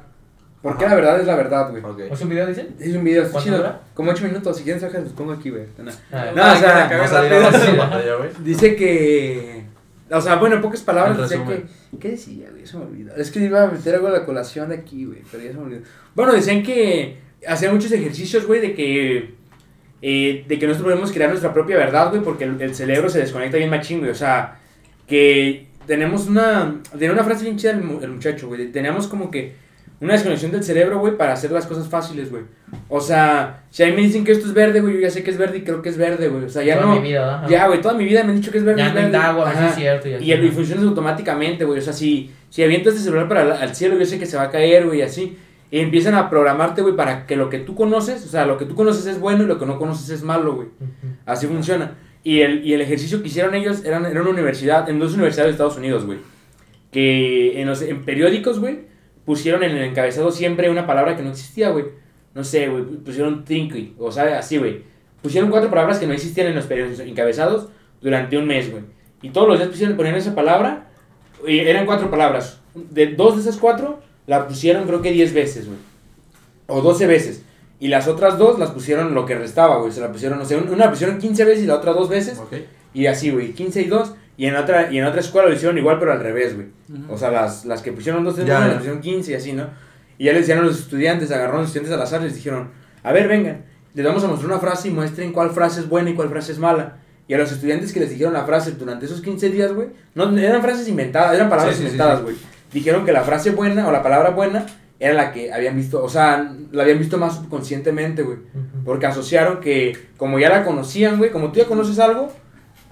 ¿Por qué la verdad es la verdad, güey? Ok. ¿Es un video, dice? Es un video, está ¿Cuánto chido. dura? Como 8 minutos, si quieren sacar, los pongo aquí, güey. No. Ah, No, Para o sea, pantalla, güey. Dice que. O sea, bueno, en pocas palabras, decía que. ¿Qué decía, güey? Se me olvidó. Es que iba a meter algo a la colación de aquí, güey, pero ya se me olvidó. Bueno, decían que hacían muchos ejercicios, güey, de que. eh, de que nosotros podemos crear nuestra propia verdad, güey, porque el, el cerebro se desconecta bien machín, güey. O sea, que tenemos una. Tenía una frase bien chida el, mu- el muchacho, güey. Teníamos como que una desconexión del cerebro, güey, para hacer las cosas fáciles, güey. O sea, si a mí me dicen que esto es verde, güey, yo ya sé que es verde y creo que es verde, güey. O sea, ya Toda no. mi vida, ajá. Ya, güey, toda mi vida me han dicho que es verde. Ya es verde. indago, a ver si Ajá. es cierto. Y, Y, el, y ¿no? funciona automáticamente, güey. O sea, si, si aviento este celular para al cielo, yo sé que se va a caer, güey, así. Y empiezan a programarte, güey, para que lo que tú conoces, o sea, lo que tú conoces es bueno y lo que no conoces es malo, güey. Ujú. Así funciona. Y el, y el ejercicio que hicieron ellos eran, era una universidad, en dos universidades de Estados Unidos, güey. Que en, los, en periódicos, güey, pusieron en el encabezado siempre una palabra que no existía, güey. No sé, güey, pusieron trinky, o sea, así, güey. Pusieron cuatro palabras que no existían en los periódicos encabezados durante un mes, güey. Y todos los días pusieron, ponían esa palabra, y eran cuatro palabras. De dos de esas cuatro, la pusieron creo que diez veces, güey. O doce veces. Y las otras dos las pusieron lo que restaba, güey. Se la pusieron, no sé, una la pusieron 15 veces y la otra dos veces. Ok. Y así, güey, 15 y 2. Y en otra, y en otra escuela lo hicieron igual, pero al revés, güey. O sea, las, las que pusieron 12 Ya, las pusieron 15 y así, ¿no? Y ya les decían a los estudiantes, agarraron a los estudiantes al azar y les dijeron, a ver, vengan, les vamos a mostrar una frase y muestren cuál frase es buena y cuál frase es mala. Y a los estudiantes que les dijeron la frase durante esos 15 días, güey, no eran frases inventadas, eran palabras Sí, sí, sí, inventadas, sí. güey. Dijeron que la frase buena o la palabra buena era la que habían visto, o sea, la habían visto más subconscientemente, güey. Ujú. Porque asociaron que, como ya la conocían, güey, como tú ya conoces algo,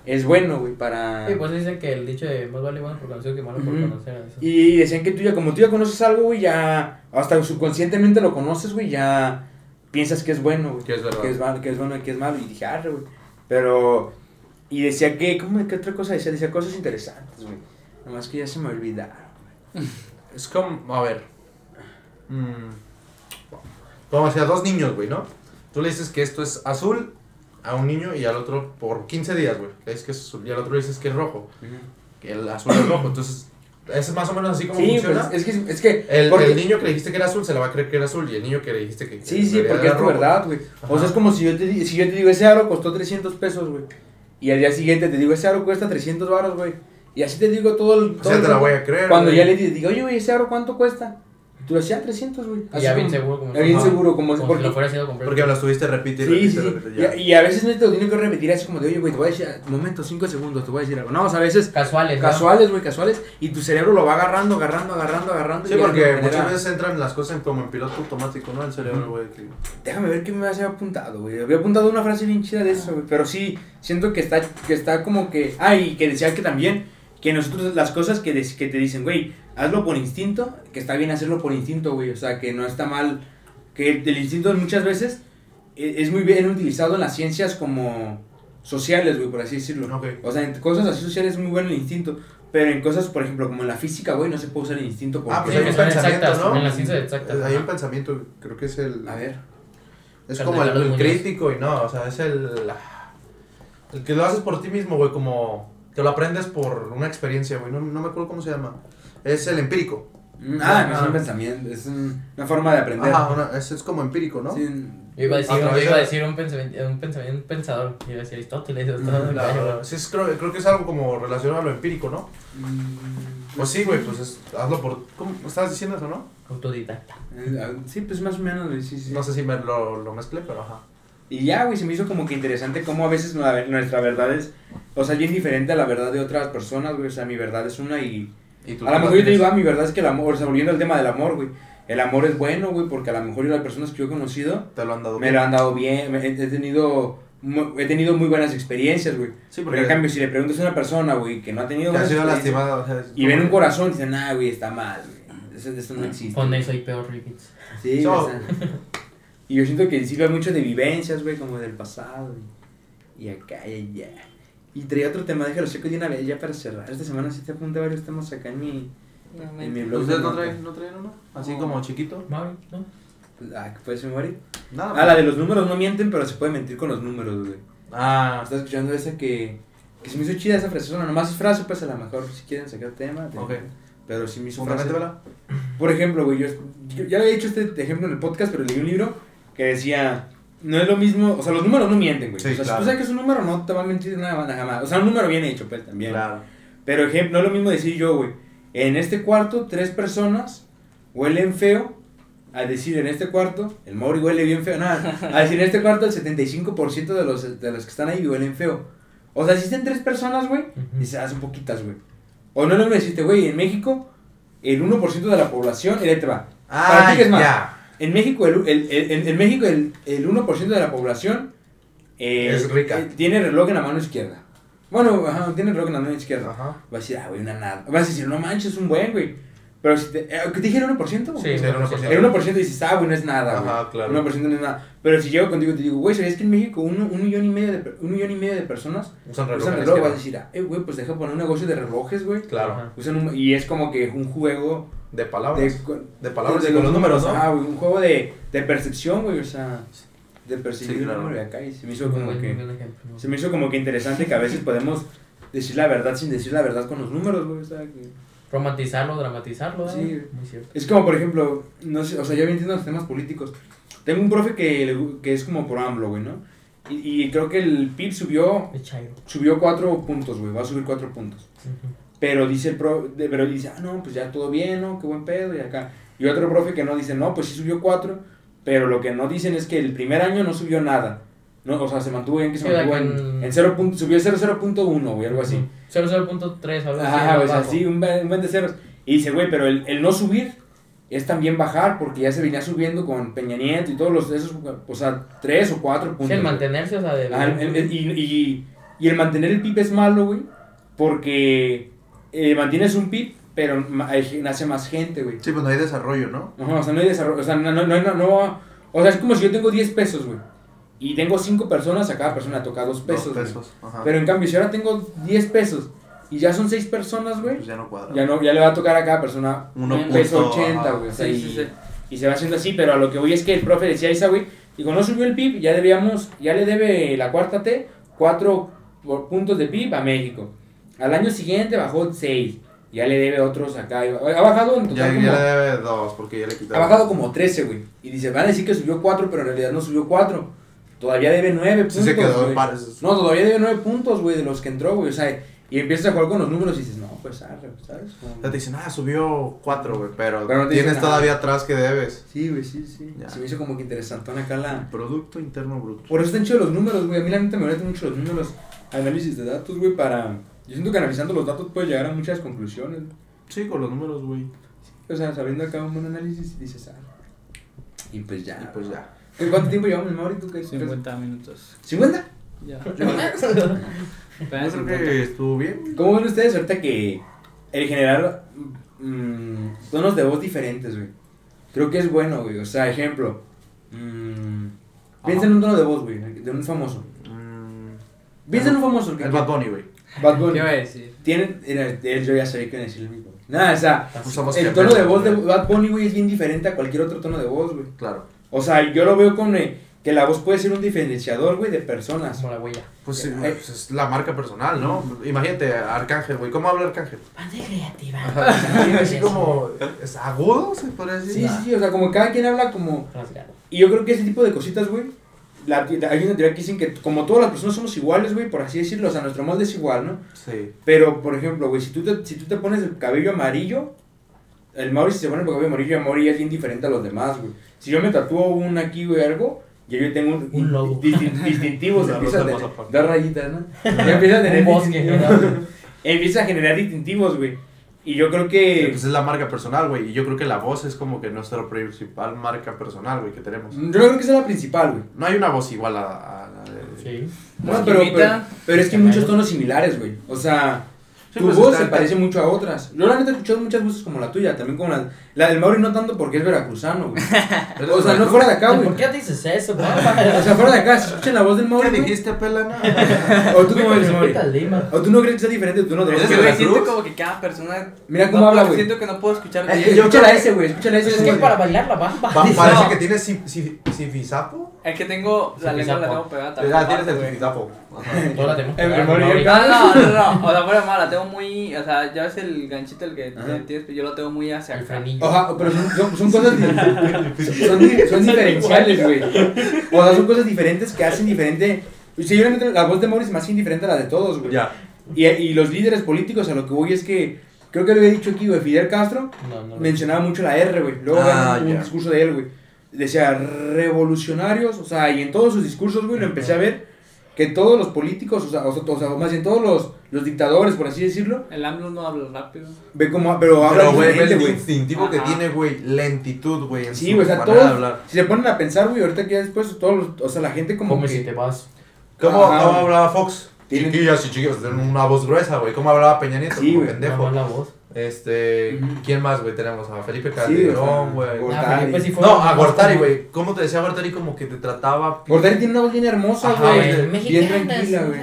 es bueno, güey, para... Sí, pues dicen que el dicho de más vale bueno por conocido que malo por conocer. Eso. Y decían que tú ya, como tú ya conoces algo, güey, ya, hasta subconscientemente lo conoces, güey, ya piensas que es bueno, güey. Que es verdad. Que es, mal- que es bueno y que es malo. Y dije, ah, güey. Pero, y decía que, ¿cómo, qué otra cosa decía? Decía cosas interesantes, güey. Nomás que ya se me olvidaron. Es como, a ver. Mm, como hacia dos niños, güey, ¿no? Tú le dices que esto es azul a un niño y al otro por 15 días, güey. Le dices que es azul y al otro le dices que es rojo. Que el azul es rojo. Entonces, es más o menos así como Sí, funciona. pues, es que, es que, el, porque- el niño que le dijiste que era azul se le va a creer que era azul y el niño que le dijiste que. que Sí, sí, porque era es tu rojo. verdad, güey. O sea, es como si yo, te, si yo te digo, ese aro costó 300 pesos, güey. Y al día siguiente te digo, ese aro cuesta 300 baros, güey. Y así te digo todo el... O todo sea, el te la voy a creer. Cuando güey. ya le di- digo, oye, güey, ese aro cuánto cuesta? Le decías, "Ah, 300, güey. Así ya bien como- seguro, como ya bien Ajá. seguro, como, como porque, si lo fuera sido completo. Porque me las tuviste repite y Sí, repite sí, y sí. repite. ya. Y, y a veces no te lo tienen que repetir así como de, oye, güey, te voy a decir, momento, 5 segundos, te voy a decir algo. No, o sea, a veces Casuales, casuales, güey, casuales. Y tu cerebro lo va agarrando, agarrando, agarrando, agarrando. Sí, porque muchas veces entran las cosas en- como en piloto automático, ¿no? El cerebro, güey. que- Déjame ver qué me había apuntado, güey. Había apuntado una frase bien chida de eso, güey. Pero sí, siento que está, que está como que. Ah, y que decía que también, que nosotros las cosas que, des- que te dicen, güey, hazlo por instinto, que está bien hacerlo por instinto, güey. O sea, que no está mal. Que el instinto muchas veces e- es muy bien utilizado en las ciencias como sociales, güey, por así decirlo. Ok. O sea, en cosas así sociales es muy bueno el instinto. Pero en cosas, por ejemplo, como en la física, güey, no se puede usar el instinto porque... Ah, pues Sí, hay un pensamiento, exactas, ¿no? en las ciencias exactas. Hay un pensamiento, creo que es el. A ver. Es Cardenal como el, crítico y no, o sea, es el. El que lo haces por ti mismo, güey, como. Que lo aprendes por una experiencia, güey. No, no me acuerdo cómo se llama. Es el empírico. Mm, Ah, no es un pensamiento, es un- una forma de aprender. Ajá, una- es, es como empírico, ¿no? Sí, Yo iba a decir, yo iba a de- decir un pensamiento, un pensamiento, un pensador. Yo iba a decir Aristóteles. La- pero- sí, es- creo, creo que es algo como relacionado a lo empírico, ¿no? Mm, Pues sí, güey, pues es, hazlo por. ¿Cómo estabas diciendo eso, no? Autodidacta. Eh, ah, Sí, pues más o menos, sí, sí. No sé si me lo, lo mezclé, pero ajá. Y ya, güey, se me hizo como que interesante cómo a veces nuestra verdad es, o sea, bien diferente a la verdad de otras personas, güey. O sea, mi verdad es una y... ¿Y tú A lo mejor yo te digo, ah, mi verdad es que el amor, o sea, volviendo al tema del amor, güey. El amor es bueno, güey, porque a lo mejor yo las personas que yo he conocido Te lo han dado me bien. lo han dado bien, me- he, tenido... He tenido muy buenas experiencias, güey. Sí, Porque en cambio, si le preguntas a una persona, güey, que no ha tenido que ha sido lastimado. o sea, y ven un corazón, dicen, ah, güey, está mal, güey. Eso, eso no existe. Pon eso y peor repeats. Sí, So- o sea, y yo siento que sirve mucho de vivencias, güey, como del pasado. Y, y acá y allá. Y traía otro tema, déjalo seco de una vez ya para cerrar. Esta semana sí te apunté varios temas acá en mi, en mi blog. ¿Ustedes no traen, no traen uno? Así No. como chiquito. Mauri, ¿no? notas. Ah, ¿qué puedes memoria? Nada. Ah, la de los números no mienten, pero se puede mentir con los números, güey. Ah, Estaba escuchando esa que, que se me hizo chida esa frase. Bueno, nomás es frase, pues a lo mejor si quieren sacar tema. te- Ok. Pero sí me hizo frase. Por ejemplo, güey, yo, yo ya le había dicho este ejemplo en el podcast, pero leí un libro que decía, no es lo mismo, o sea, los números no mienten, güey. Sí, o sea, claro. si tú sabes que es un número, no te va a mentir nada, nada jamás. O sea, un número bien hecho, pues, también. Claro. Pero, ejemplo, no es lo mismo decir yo, güey, en este cuarto, tres personas huelen feo, a decir en este cuarto, el Mauri huele bien feo, nada, a decir en este cuarto el 75% de los, de los que están ahí huelen feo. O sea, si están tres personas, güey, dices, ah, son poquitas, güey. O no es lo mismo decirte, güey, en México, el 1% de la población, y ahí te va. Para Ah, ti, ¿qué es más? ya. En México, el, el, el- en, México el, el 1% de la población eh, Es rica. eh, tiene reloj en la mano izquierda. Bueno, ajá, tiene reloj en la mano izquierda. Ajá. Vas a decir, ah, güey, una nada. Vas a decir, no manches, es un buen, güey. Pero si te. Eh, ¿Qué te dije el 1%? Sí, el 1%. El 1% dices, ah, güey, no es nada, güey. Ajá, claro. 1% no es nada. Pero si llego contigo y te digo, güey, ¿sabías que en México un, un, millón y medio de, un millón y medio de personas Usan reloj. usan reloj? Vas a decir, ah, eh, güey, pues deja poner un negocio de relojes, güey. Claro. Usan un- y es como que un juego De palabras. de, De, de, palabras de y con los números, ¿no? Ah, güey, un juego de, de percepción, güey, o sea, de percibir Sí, claro. el número de acá y se me hizo como que muy se me hizo como que interesante que a veces podemos decir la verdad sin decir la verdad con los números, güey, o sea, que Romantizarlo, dramatizarlo. ¿eh? Sí. Muy cierto. es como por ejemplo, no sé, o sea, yo bien entiendo los temas políticos. Tengo un profe que, que es como pro AMLO, güey, ¿no? Y, y creo que el PIB subió subió cuatro puntos, güey, va a subir cuatro puntos. Ujú. Pero dice el pro, de- pero dice, ah, no, pues ya todo bien, ¿no? Qué buen pedo, y acá. Y otro profe que no dice, no, pues sí subió 4, pero lo que no dicen es que el primer año no subió nada. No, o sea, se mantuvo bien que se Sí, mantuvo en, en- en 0. punto- subió 0.1, güey, algo así. Ujú. 00.3, algo así. Ajá, o sea, sí, un un buen de ceros. Y dice, güey, pero el, el no subir es también bajar, porque ya se venía subiendo con Peña Nieto y todos los, esos, o sea, 3 o 4 puntos. Sí, el güey. mantenerse, o sea, de. Ah, el- el- y, y, y el mantener el PIB es malo, güey, porque eh, mantienes un PIB, pero hay- nace más gente, güey. Sí, pues no hay desarrollo, ¿no? Ajá, o sea, no hay desarrollo, o sea, no, no, no, no, no- o sea, es como si yo tengo 10 pesos, güey, y tengo 5 personas, a cada persona toca 2 pesos, Dos güey. pesos. Ajá. Pero en cambio, si ahora tengo 10 pesos y ya son 6 personas, güey, pues ya no cuadra. ya, no, ya le va a tocar a cada persona Uno un peso punto, 80, ajá. güey, o sea, Sí, y, sí, sí. y se va haciendo así, pero a lo que voy es que el profe decía esa, güey, digo, no subió el PIB, ya debíamos, ya le debe la cuarta T 4 puntos de PIB a México. Al año siguiente bajó 6, ya le debe otros acá, ha bajado en total ya como, le debe dos, porque ya le ha quitaron. bajado como 13, güey, y dice, van a decir que subió 4, pero en realidad no subió 4, todavía debe 9 puntos, Sí se quedó en pares. No, todavía debe 9 puntos, güey, de los que entró, güey, o sea, y empiezas a jugar con los números y dices, no, pues arre, ¿sabes? Como- Ya te dicen, ah, subió cuatro, güey, pero, Pero no te tienes todavía atrás que debes. Sí, güey, sí, sí. Ya. Se me hizo como que interesantón acá la... Producto interno bruto. Por eso están chidos los números, güey. A mí la neta me gustan mucho los números. Análisis de datos, güey, para... Yo siento que analizando los datos puedes llegar a muchas conclusiones. Sí, con los números, güey. O sea, sabiendo acá un buen análisis, dices, ah... Y pues ya. Y pues ya. ¿En ¿Cuánto tiempo llevamos, Mauri? ¿Tú qué? 50 minutos. ¿50? Ya. Yo creo que estuvo bien. ¿Cómo ven ustedes ahorita que el generar mm, tonos de voz diferentes, güey? Creo que es bueno, güey. O sea, ejemplo. mm, piensa en un tono de voz, güey, de un famoso. Mm, Piensa en un famoso. que- El Bad Bunny, güey. Bad ¿Qué Bunny. iba a decir? Tienen, era, él, yo ya sabía que iba a decir lo mismo. Nada, o sea, Usamos el tono de voz de. Bad Bunny, güey, es bien diferente a cualquier otro tono de voz, güey. Claro. O sea, yo lo veo con eh, que la voz puede ser un diferenciador, güey, de personas. Como la huella. Pues, sí, Eh, pues es la marca personal, ¿no? Imagínate, Arcángel, güey. ¿Cómo habla Arcángel? Banda creativa. Sí, así como. ¿Es agudo, se podría decir? Sí, sí, sí, o sea, como cada quien habla como... Y yo creo que ese tipo de cositas, güey, la, hay una teoría que dicen que como todas las personas somos iguales, güey, por así decirlo, o sea, nuestro molde es igual, ¿no? Sí. Pero, por ejemplo, güey, si tú te, si tú te pones el cabello amarillo, el Mauri si se pone el cabello amarillo, el Mauri ya es bien diferente a los demás, güey. Si yo me tatúo un aquí, güey, algo, ya yo tengo un, Un logo. distin- distintivos, La empieza a tener, rayitas, ¿no? Ya empieza a tener empieza a generar distintivos, güey. Y yo creo Sí, que... Pues es la marca personal, güey. Y yo creo que la voz es como que nuestra principal marca personal, güey, que tenemos. Yo creo que esa es la principal, güey. No hay una voz igual a, a la de. Sí. No, Pues, pero, pero, pero es que hay muchos tonos similares, güey. O sea, Sí, tu pues, voz está- se parece mucho a otras. Yo la neta he escuchado muchas voces como la tuya, también como la, la del Mauri no tanto porque es veracruzano, güey. ¿Eres O sea, no fuera de acá, güey. ¿Por qué dices eso, O sea, fuera de acá, si escuchan la voz del Mauri, ¿Qué dijiste, pelana? o tú cómo eres, Mauri. O tú no crees que sea diferente de voz. ¿Eres Es que, siento como que cada persona. Mira cómo no habla, güey. Siento que no puedo escuchar Eh, yo- Escúchala ese, güey, escúchala ese. Es que para bailar la bamba. Parece No. que tienes si- si- sifisapo. Es que tengo. La lengua la tengo pegada también. Ah, tienes el sifisapo. Toda la acá. No, no, no, no. O sea, fuera mala, la tengo muy. O sea, ya ves el ganchito el que tienes, pero yo lo tengo muy hacia El Oja, pero son, son, son cosas son, son diferenciales, güey. O sea, son cosas diferentes que hacen diferente. Yo realmente la voz de Mauri es más indiferente a la de todos, güey. Ya. Y, y los líderes políticos a lo que voy es que, creo que lo había dicho aquí, güey, Fidel Castro No, no. mencionaba mucho la R, güey. Luego Ah, un discurso de él, güey. Decía revolucionarios, o sea, y en todos sus discursos, güey, lo empecé a ver que todos los políticos, o sea, o, o sea, más bien todos los, los dictadores, por así decirlo, El AMLO no habla rápido. ve como, pero habla Pero, güey, diferente, el güey. distintivo que tiene, güey. Lentitud, güey. Sí, güey, o sea, todos, si se ponen a pensar, güey, ahorita que ya después, todos los, o sea, la gente como Como que... si te vas. ¿Cómo, Ajá. cómo hablaba Fox? Tiene- Chiquillas y chiquillos, tienen una voz gruesa, güey. ¿Cómo hablaba Peña Nieto? Sí, Como pendejo. La voz. Este. ¿quién más, güey? Tenemos a Felipe Calderón, güey. Ah, fue no, más a Gortari, güey. ¿Cómo te decía Gortari? Como que te trataba. Gortari tiene una voz bien hermosa, güey. bien tranquila, güey.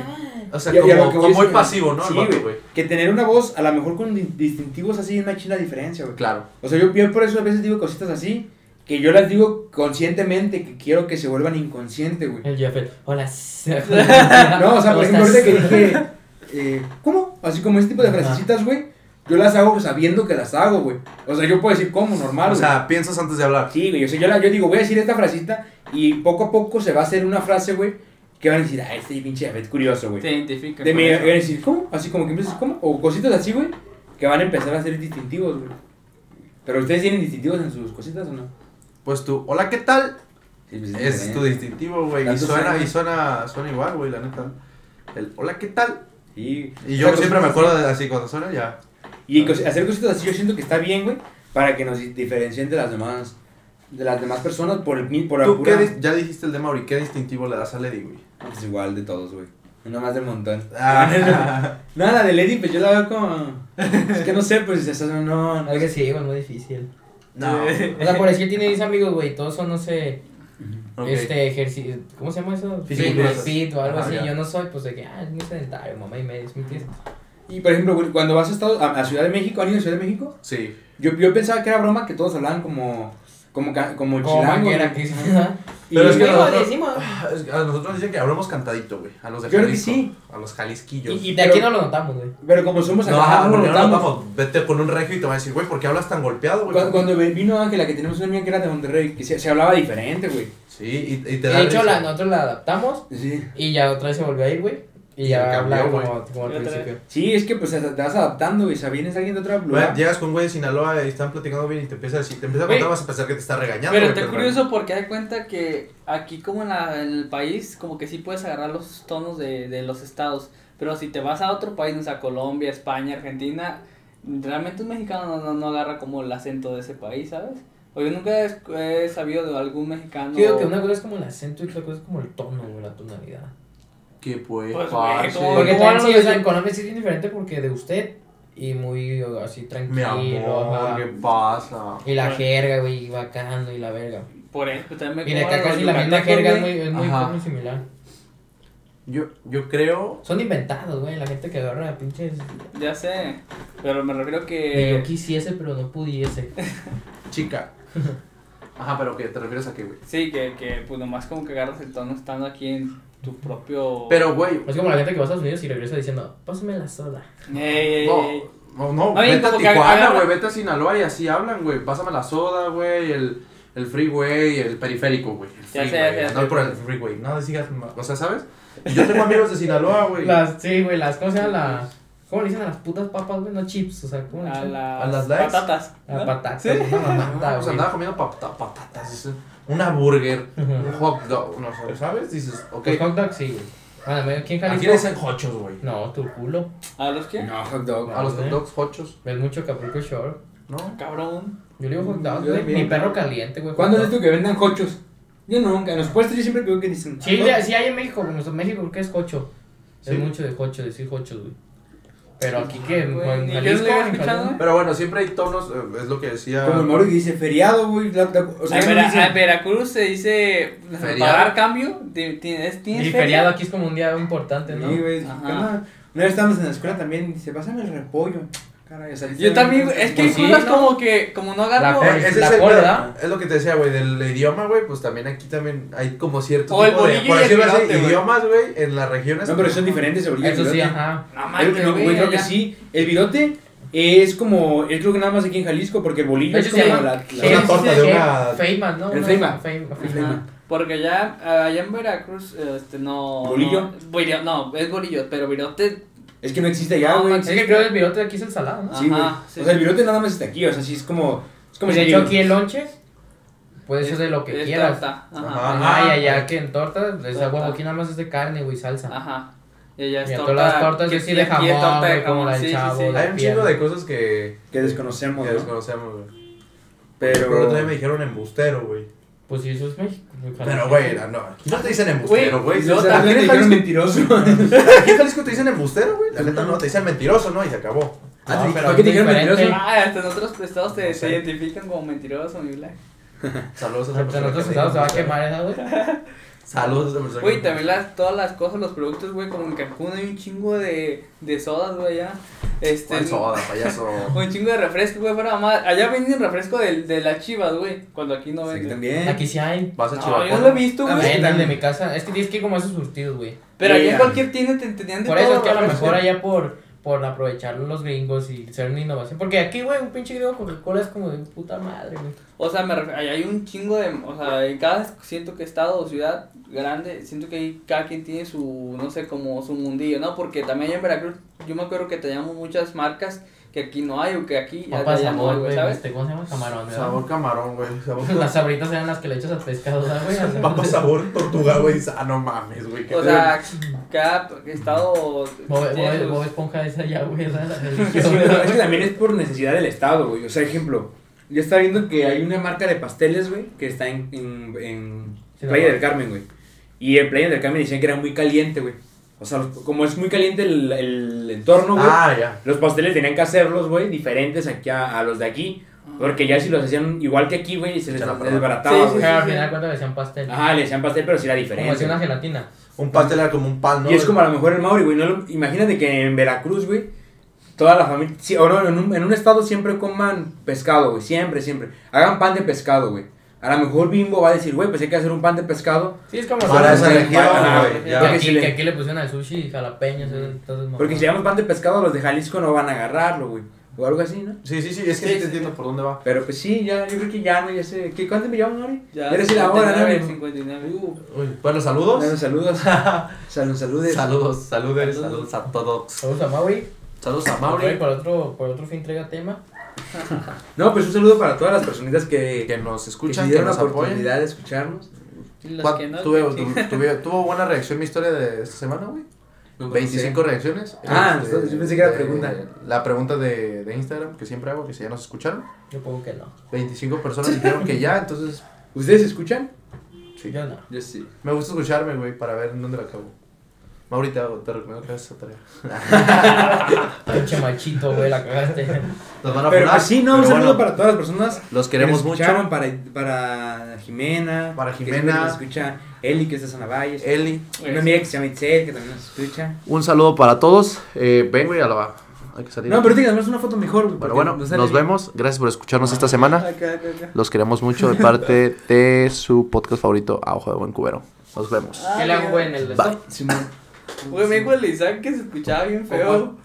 O sea, Y- y a lo como, que como voy muy pasivo, ¿no? Sí, güey. Que tener una voz, a lo mejor con di- distintivos así, es una china diferencia, güey. Claro. O sea, yo, yo por eso a veces digo cositas así, que yo las digo conscientemente, que quiero que se vuelvan inconscientes, güey. El Jeffel. Hola. No, o sea, por ¿Cómo ejemplo, ahorita que dije, eh, ¿cómo? Así como ese tipo de frasecitas, güey, yo las hago sabiendo que las hago, güey. O sea, yo puedo decir, ¿cómo? Normal, O sea, piensas antes de hablar. Sí, güey, o sea, yo, la- yo digo, voy a decir esta frasita y poco a poco se va a hacer una frase, güey, que van a decir, ah, este pinche Jafet curioso, güey. Te identifica. De van a decir, ¿cómo? Así como que empiezas, ¿cómo? O cositas así, güey, que van a empezar a ser distintivos, güey. Pero ustedes tienen distintivos en sus cositas o no? Pues tú, hola, ¿qué tal? Sí, pues, Es tu distintivo, güey. Y suena, y suena, suena igual, güey, la neta. El hola, ¿qué tal? Sí. Y O yo sea, siempre me acuerdo de así, cuando suena ya. Y cos- hacer cositas así yo siento que está bien, güey, para que nos diferencien de las demás de las demás personas por el por ¿Tú qué dis- ya dijiste el de Mauri, ¿qué distintivo le das a Lady, güey? es igual de todos, güey. Uno más del montón. Ah, Nada, de Lady, pues yo la veo como es que no sé, pues eso no no Es que sí, güey, muy difícil. no. O sea, por decir, tiene 10 amigos, güey. Todos son, no sé, este ejercicio. ¿Cómo se llama eso? Fit o algo así. ya. Yo no soy, pues de que, ah, es muy sedentario, mamá y medio, ¿me entiendes? Y por ejemplo, güey, cuando vas a, Estados, a, a Ciudad de México, ¿han ido a Ciudad de México? Sí. Yo, yo pensaba que era broma que todos hablaban como como ca- como Y- Pero es que Decimos, nosotros- decimos. Que A nosotros nos dicen que hablamos cantadito, güey. A los de Yo creo que Jalisco. sí. A los jalisquillos. Y- y- De aquí pero- no lo notamos, güey. pero como somos no, acá, ajá, no lo porque no nos notamos. vamos. Vete con un regio y te va a decir, güey, ¿por qué hablas tan golpeado, güey? Cuando, cuando vino Ángela, que tenemos una amiga que era de Monterrey, que se, se hablaba diferente, güey. Sí, y, y Y te da de hecho, la, nosotros la adaptamos Sí. y ya otra vez se volvió a ir, güey. Y Y ya cambió, habla como, como al Y principio. Sí, es que pues te vas adaptando, güey. O sea, vienes alguien de otra lugar. llegas con un güey de Sinaloa y están platicando bien y te empieza a decir, te empieza a contar, vas a pensar que te está regañando. Pero está pero- curioso porque hay cuenta que aquí como en, la- en el país como que sí puedes agarrar los tonos de, de los estados, pero si te vas a otro país, no sé, a Colombia, España, Argentina, realmente un mexicano no, no, no agarra como el acento de ese país, ¿sabes? O yo nunca he, he sabido de algún mexicano. Digo que una cosa es como el acento y otra cosa es como el tono, güey, la tonalidad. ¿Qué pues, Pues, parce? güey, Porque ¿cómo también hablan sí, los o sea, de- en Colombia sí es diferente porque de usted y muy uh, así Mi tranquilo. amor, ajá. ¿qué pasa? Y la Bueno. jerga, güey, bacano y la verga. Por ejemplo, también me Y de acá casi la misma yucatecos, jerga es güey. muy, es muy, Ajá. muy similar. Yo, yo creo. Son inventados, güey, la gente que agarra pinches. Ya sé, pero me refiero de que... yo quisiese, pero no pudiese. Chica. Ajá, pero ¿qué? ¿Te refieres a qué, güey? Sí, que, que pues nomás como que agarras el tono estando aquí en tu propio... Pero, güey. Es como la gente que va a Estados Unidos y regresa diciendo, pásame la soda. Ey, No, ey. no, no, Oye, vete a Tijuana, güey, vete a Sinaloa y así hablan, güey. Pásame la soda, güey, el, el freeway, el periférico, güey. El freeway, no por el freeway, no sigas, o sea, ¿sabes? Yo tengo amigos de Sinaloa, güey. Las, sí, güey, las, ¿cómo se llama la? ¿Cómo le dicen a las putas papas, güey? No chips, o sea, ¿cómo le A dicen? las, ¿A las likes? patatas. A ¿no? patatas, Sí. una No, mamada, pues andaba comiendo pata- patatas, una burger, un hot dog, no sé, ¿sabes? Dices, ok. Los hot dogs sí, güey. Bueno, aquí en Jalisco. Aquí le dicen hochos, güey. No, tu culo. ¿A los qué? No, hot dog. A los hot dogs, hochos, Ves mucho Acapulco Shore. ¿no? Cabrón. Yo le digo hot dogs, Yo güey. Mi perro caliente, güey. ¿Cuándo es dog. tú que vendan cochos? Yo nunca. En los puestos yo siempre veo que dicen. Sí, dog. sí hay en México, en México creo que es cocho. Sí. Es mucho de cocho, decir cochos, güey. Pero aquí que en, en yo Jalisco, lo había en escuchado, Jalisco- Pero bueno, siempre hay tonos, eh, es lo que decía. Como el Mauro que dice feriado, güey. la- la- O sea, en, no Vera- dicen- en Veracruz se dice Feriado. pagar cambio. ti- Tienes, tienes Y feria? feriado aquí es como un día importante, ¿no? Sí, güey. Una vez estábamos en la escuela también. Dice, pásame el repollo. Caray, o sea, Yo también, güey, es que hay Pues sí, cosas ¿no? como que, como no agarro. La- Eh, ese La es, el ¿verdad? es lo que te decía, güey, del idioma, güey, pues también aquí también hay como cierto O el de, por decirlo así, idiomas, güey, en las regiones. No, pero son diferentes el bolillo y el Eso sí, virote. ajá. No Yo creo, güey, güey, creo que sí. El virote es como. Es creo que nada más aquí en Jalisco, porque el bolillo es como la. Una torta de una- Feynman, ¿no? El Feynman. Feynman. Porque allá, allá en Veracruz, este, no. ¿Bolillo? No, bolillo, no, es bolillo, pero virote. Es que no existe No, güey. no Es que creo que el virote de aquí es el salado, ¿no? Sí, güey. O sea, el virote nada más está aquí, o sea, sí es como. Es como de si hecho digo- aquí el lonche puede ser de lo que es quieras. torta, Ajá. Ajá. Ajá, y allá que en torta, Torta. huevo aquí nada más es de carne, güey, salsa. Ajá. Y allá es torta. todas las tortas que- yo sí de es jamón, torta de como la sí, sí, chavo, sí. Hay un chingo de cosas que, Que desconocemos, que ¿no? desconocemos, güey. Pero. Pero otro día me dijeron embustero, güey. Pues sí, eso es México. Pero, güey, no, aquí no te dicen embustero, güey. Y luego O sea, también aquí te dijeron Jalisco- mentiroso. aquí en Jalisco te dicen embustero, güey. La neta no, te dicen mentiroso, ¿no? Y se acabó. Ah, No, sí, pero ¿por qué te dijeron mentiroso? Ah, hasta en otros estados te, No identifican como mentiroso, mi black. Saludos a esa Hasta persona. nosotros que estados se va a quemar esa, güey. Saludos a esa persona. Güey, también las, todas las cosas, los productos, güey, como en Cancún hay un chingo de, de sodas, güey, allá. Este, ¿Cuál soda, payaso? Un chingo de refresco, güey, fuera mamá. Allá venden refresco de, de las chivas, güey, cuando aquí no venden. también. Aquí sí hay. Vas a No, Chihuahua. yo no lo he visto, A güey. el de mi casa. Es que tienes que ir como a esos surtidos, güey. Pero allá en cualquier tienda te tenían de Por todo eso es que a lo mejor allá por, por aprovechar los gringos y ser una innovación. Porque aquí, güey, un pinche gringo Coca-Cola es como de puta madre, güey. O sea, me hay un chingo de. O sea, en cada siento que estado o ciudad grande, siento que ahí cada quien tiene su, no sé, como su mundillo, ¿no? Porque también en Veracruz, yo me acuerdo que teníamos muchas marcas que aquí no hay o que aquí ya, Papas ya no hay, sabor, güey. ¿sabes? Este, ¿Cómo se llama? Camarón, ¿verdad? Sabor camarón, güey. Sabor Las sabritas eran las que le echas al pescado, ¿verdad, güey? Papa sabor tortuga, güey. Ah, no mames, güey. O sea, cada estado. Bob, Esponja esa ya, güey. esa es es que también es por necesidad del Estado, güey. O sea, ejemplo, yo estaba viendo que hay una marca de pasteles, güey, que está en, en, en Sí, Playa no, del Carmen, güey. Y en Playa del Carmen decían que era muy caliente, güey. O sea, los- como es muy caliente el, el entorno, güey, Ah, ya. los pasteles tenían que hacerlos, güey, diferentes aquí a, a los de aquí. Porque ya si los hacían igual que aquí, güey, se les desbarataba, Sí, sí, al final de cuentas le decían pastel. Ajá, le decían pastel, pero sí era Como diferente. hacía una gelatina. Un pastel era como un pan, ¿no? Y es como a lo mejor el Mauri, güey. No lo- imagínate que en Veracruz, güey, toda la familia, sí, o no, en un, en un estado siempre coman pescado, güey. Siempre, siempre. Hagan pan de pescado, güey. A lo mejor Bimbo va a decir, güey, pues hay que hacer un pan de pescado. Sí, es como Para esa región, güey. Porque aquí, si le- que aquí le pusieron al sushi y jalapeños. Entonces, Porque si le damos pan de pescado, los de Jalisco no van a agarrarlo, güey. O algo así, ¿no? Sí, sí, sí, es que Sí, sí te sí. entiendo por dónde va. Pero pues sí, ya, yo creo que ya, no, ya sé. ¿Qué, ¿Cuánto me llaman, Mauri? Ya, Eres la hora, ¿no? 59, amigo? 59. Uh, Uy, bueno, saludos. Bueno, saludos. Salud, saludes. Saludos, saludos, Saludos. saludos a todos. Saludos a Maui. Saludos a Mauri. Mauri, Por otro, por otro fin traiga tema. No, pues un saludo para todas las personitas que, que nos que escuchan, que dieron nos la apoyan. oportunidad de escucharnos. Los ¿Cuán- que no, tuve- tu- tuve- ¿Tuvo buena reacción mi historia de esta semana, güey? 25 reacciones. Ah, Este, yo pensé que era pregunta. La pregunta de, de Instagram que siempre hago, que si ya nos escucharon. Yo pongo que no. 25 personas dijeron que ya, entonces ¿Ustedes escuchan? sí. Yo no. Yo sí. Me gusta escucharme, güey, para ver en dónde la acabo. Maurita, te recomiendo que hagas esa tarea. Pinche machito, güey, la cagaste. Nos van a Pero pues sí, no, un saludo bueno, para todas las personas. Los que queremos mucho. Para, para Jimena. Para que Jimena. nos escucha Eli, que es de Zanavalles. Eli. Una amiga que se llama Itzel, que también nos escucha. Un saludo para todos. Eh, ven, güey, a la. Hay que salir. No, pero díganos una foto mejor. güey, Pero bueno, nos vemos. Gracias por escucharnos esta semana. Acá, acá, acá. Los queremos mucho de parte de su podcast favorito, A Ojo de Buen Cubero. Nos vemos. ¿Qué le hago, en el Bye. Simón. Güey, me dijo el Isaac que se escuchaba bien feo.